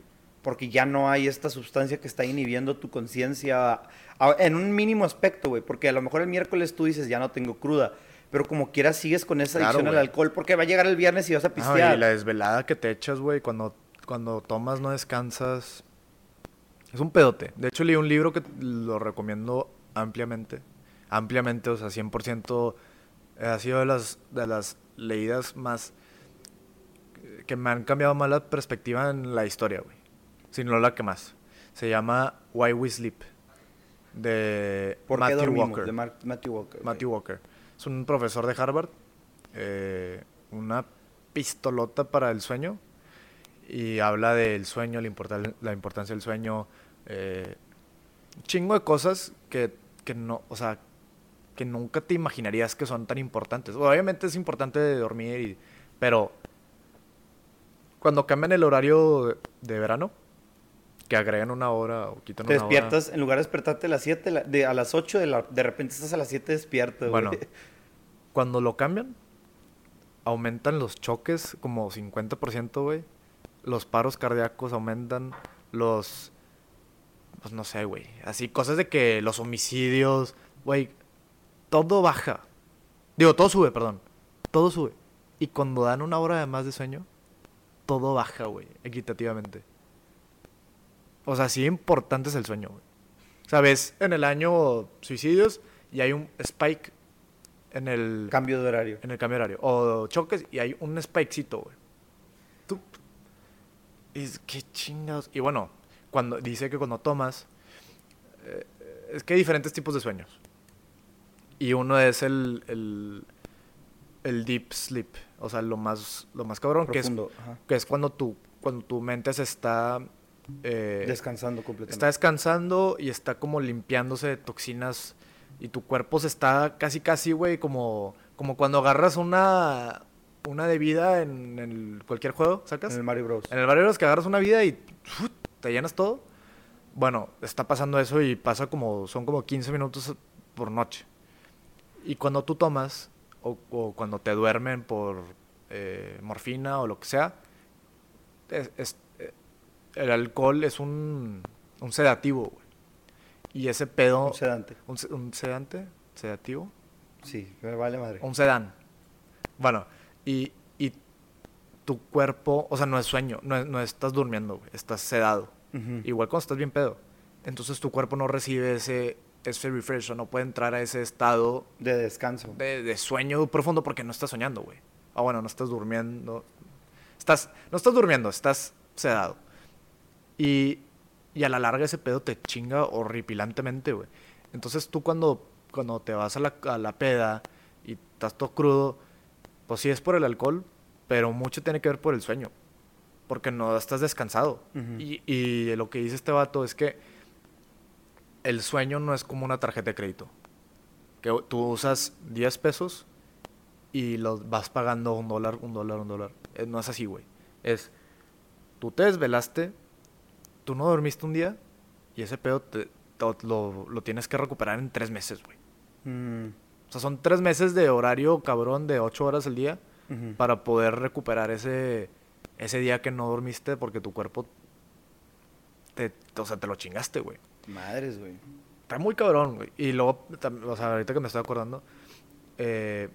Porque ya no hay esta sustancia que está inhibiendo tu conciencia en un mínimo aspecto, güey. Porque a lo mejor el miércoles tú dices, ya no tengo cruda. Pero como quieras sigues con esa Claro, adicción al alcohol. Porque va a llegar el viernes y vas a Ah, pistear. y la desvelada que te echas, güey, cuando, cuando tomas no descansas. Es un pedote. De hecho, leí un libro que lo recomiendo ampliamente. Ampliamente, o sea, 100%. eh, Ha sido de las, de las leídas más... que me han cambiado más la perspectiva en la historia, güey. Si no la que más. Se llama Why We Sleep. De ¿Por qué Matthew dormimos? Walker. De Mar- Matthew Walker. Matthew Walker. Es un profesor de Harvard. eh, una pistolota para el sueño. Y habla del sueño, la, importa- la importancia del sueño. eh, un chingo de cosas que, que no, o sea, que nunca te imaginarías que son tan importantes. Obviamente es importante dormir, y- pero cuando cambian el horario de verano, que agregan una hora o quitan Te una hora. despiertas, en lugar de despertarte a las 7, la- de, a las 8, de, la- de repente estás a las 7 despierto, Bueno, güey. cuando lo cambian, aumentan los choques como 50%, güey. Los paros cardíacos aumentan. Los. Pues no sé, güey. Así, cosas de que los homicidios, güey. Todo baja. Digo, todo sube, perdón. Todo sube. Y cuando dan una hora de más de sueño, todo baja, güey. Equitativamente. O sea, sí importante es el sueño, güey. ¿Sabes? En el año suicidios y hay un spike en el, Cambio de horario. en el cambio de horario. O choques y hay un spikecito, güey. Tú. Es que chingados. Y bueno, cuando dice que cuando tomas. eh, es que hay diferentes tipos de sueños. Y uno es el. el, el deep sleep. O sea, lo más, lo más cabrón. Que es, ajá. que es cuando tu, cuando tu mente se está. Eh, Descansando completamente. Está descansando y está como limpiándose de toxinas y tu cuerpo se está casi casi, güey, como, como cuando agarras una, una de vida en, el- cualquier juego, ¿sacas? En el Mario Bros. En el barrio es que agarras una vida y ¡fut! te llenas todo. Bueno, está pasando eso y pasa como, son como 15 minutos por noche. Y cuando tú tomas, o, o cuando te duermen por eh, morfina o lo que sea, es- es- el alcohol es un, un sedativo, güey. Y ese pedo... Un sedante. ¿Un, se- un sedante? ¿Sedativo? Sí, me vale madre. Un sedán. Bueno, y, y tu cuerpo, o sea, no es sueño, no, es- no estás durmiendo, güey, estás sedado. Igual cuando estás bien pedo. Entonces tu cuerpo no recibe ese, ese refresh, o no puede entrar a ese estado De descanso. de, de sueño profundo porque no estás soñando, güey. Ah, bueno, no estás durmiendo. Estás, no estás durmiendo, estás sedado. Y, y a la larga ese pedo te chinga horripilantemente, güey. Entonces tú cuando, cuando te vas a la, a la peda y estás todo crudo, pues sí es por el alcohol, pero mucho tiene que ver por el sueño. Porque no estás descansado. Ujú. y, y lo que dice este vato es que el sueño no es como una tarjeta de crédito. Que tú usas 10 pesos y los vas pagando un dólar, un dólar, un dólar. Eh, No es así, güey. Es, tú te desvelaste, tú no dormiste un día y ese pedo te- te- lo, lo tienes que recuperar en tres meses, güey. Mm, O sea, son tres meses de horario cabrón de 8 horas al día para poder recuperar ese, ese día que no dormiste porque tu cuerpo te, o sea, te lo chingaste, güey. Madres, güey. Está muy cabrón, güey. Y luego, o sea, ahorita que me estoy acordando, eh,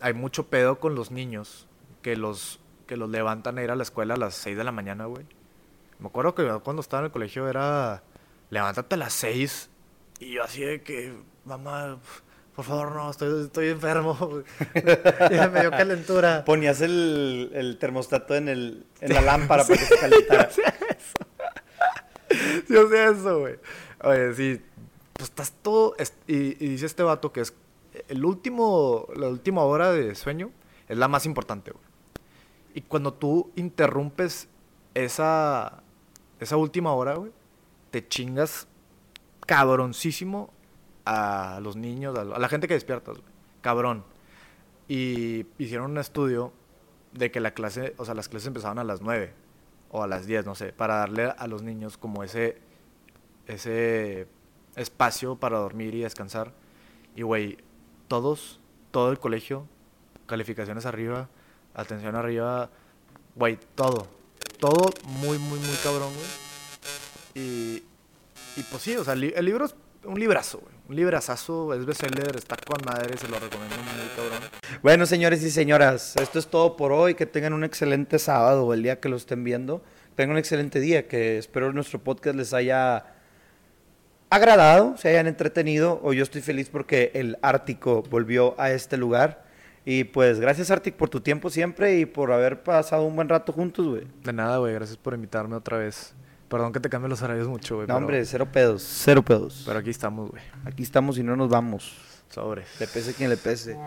hay mucho pedo con los niños que los, que los levantan a ir a la escuela a las 6 de la mañana, güey. Me acuerdo que cuando estaba en el colegio era, levántate a las 6 y yo así de que, mamá, por favor, no, estoy, estoy enfermo. ya me dio calentura. Ponías el, el termostato en, el, en la lámpara para que se calentara. Yo sé eso, güey. Oye, sí, pues estás todo. y dice este vato que es el último, la última hora de sueño es la más importante, güey. Y cuando tú interrumpes esa, esa última hora, güey, te chingas cabroncísimo a los niños, a, la gente que despiertas, güey. Cabrón. Y hicieron un estudio de que la clase, o sea, las clases empezaban a las 9 o a las 10, no sé, para darle a los niños como ese ese espacio para dormir y descansar. Y güey, todos, todo el colegio, calificaciones arriba, atención arriba, güey, todo. Todo muy, muy, muy cabrón, güey. Y, y pues sí, o sea, el libro es un librazo, güey. Un librazazo, es bestseller, está con madre, se lo recomiendo muy cabrón. Bueno, señores y señoras, esto es todo por hoy. Que tengan un excelente sábado o el día que lo estén viendo. Tengan un excelente día. Que espero nuestro podcast les haya agradado, se hayan entretenido. O yo estoy feliz porque el Ártico volvió a este lugar. Y pues gracias, Arctic, por tu tiempo siempre y por haber pasado un buen rato juntos, güey. De nada, güey, gracias por invitarme otra vez. Perdón que te cambie los horarios mucho, güey. No, pero- hombre, cero pedos, cero pedos. Pero aquí estamos, güey. Aquí estamos y no nos vamos. Sobres. Le pese quien le pese.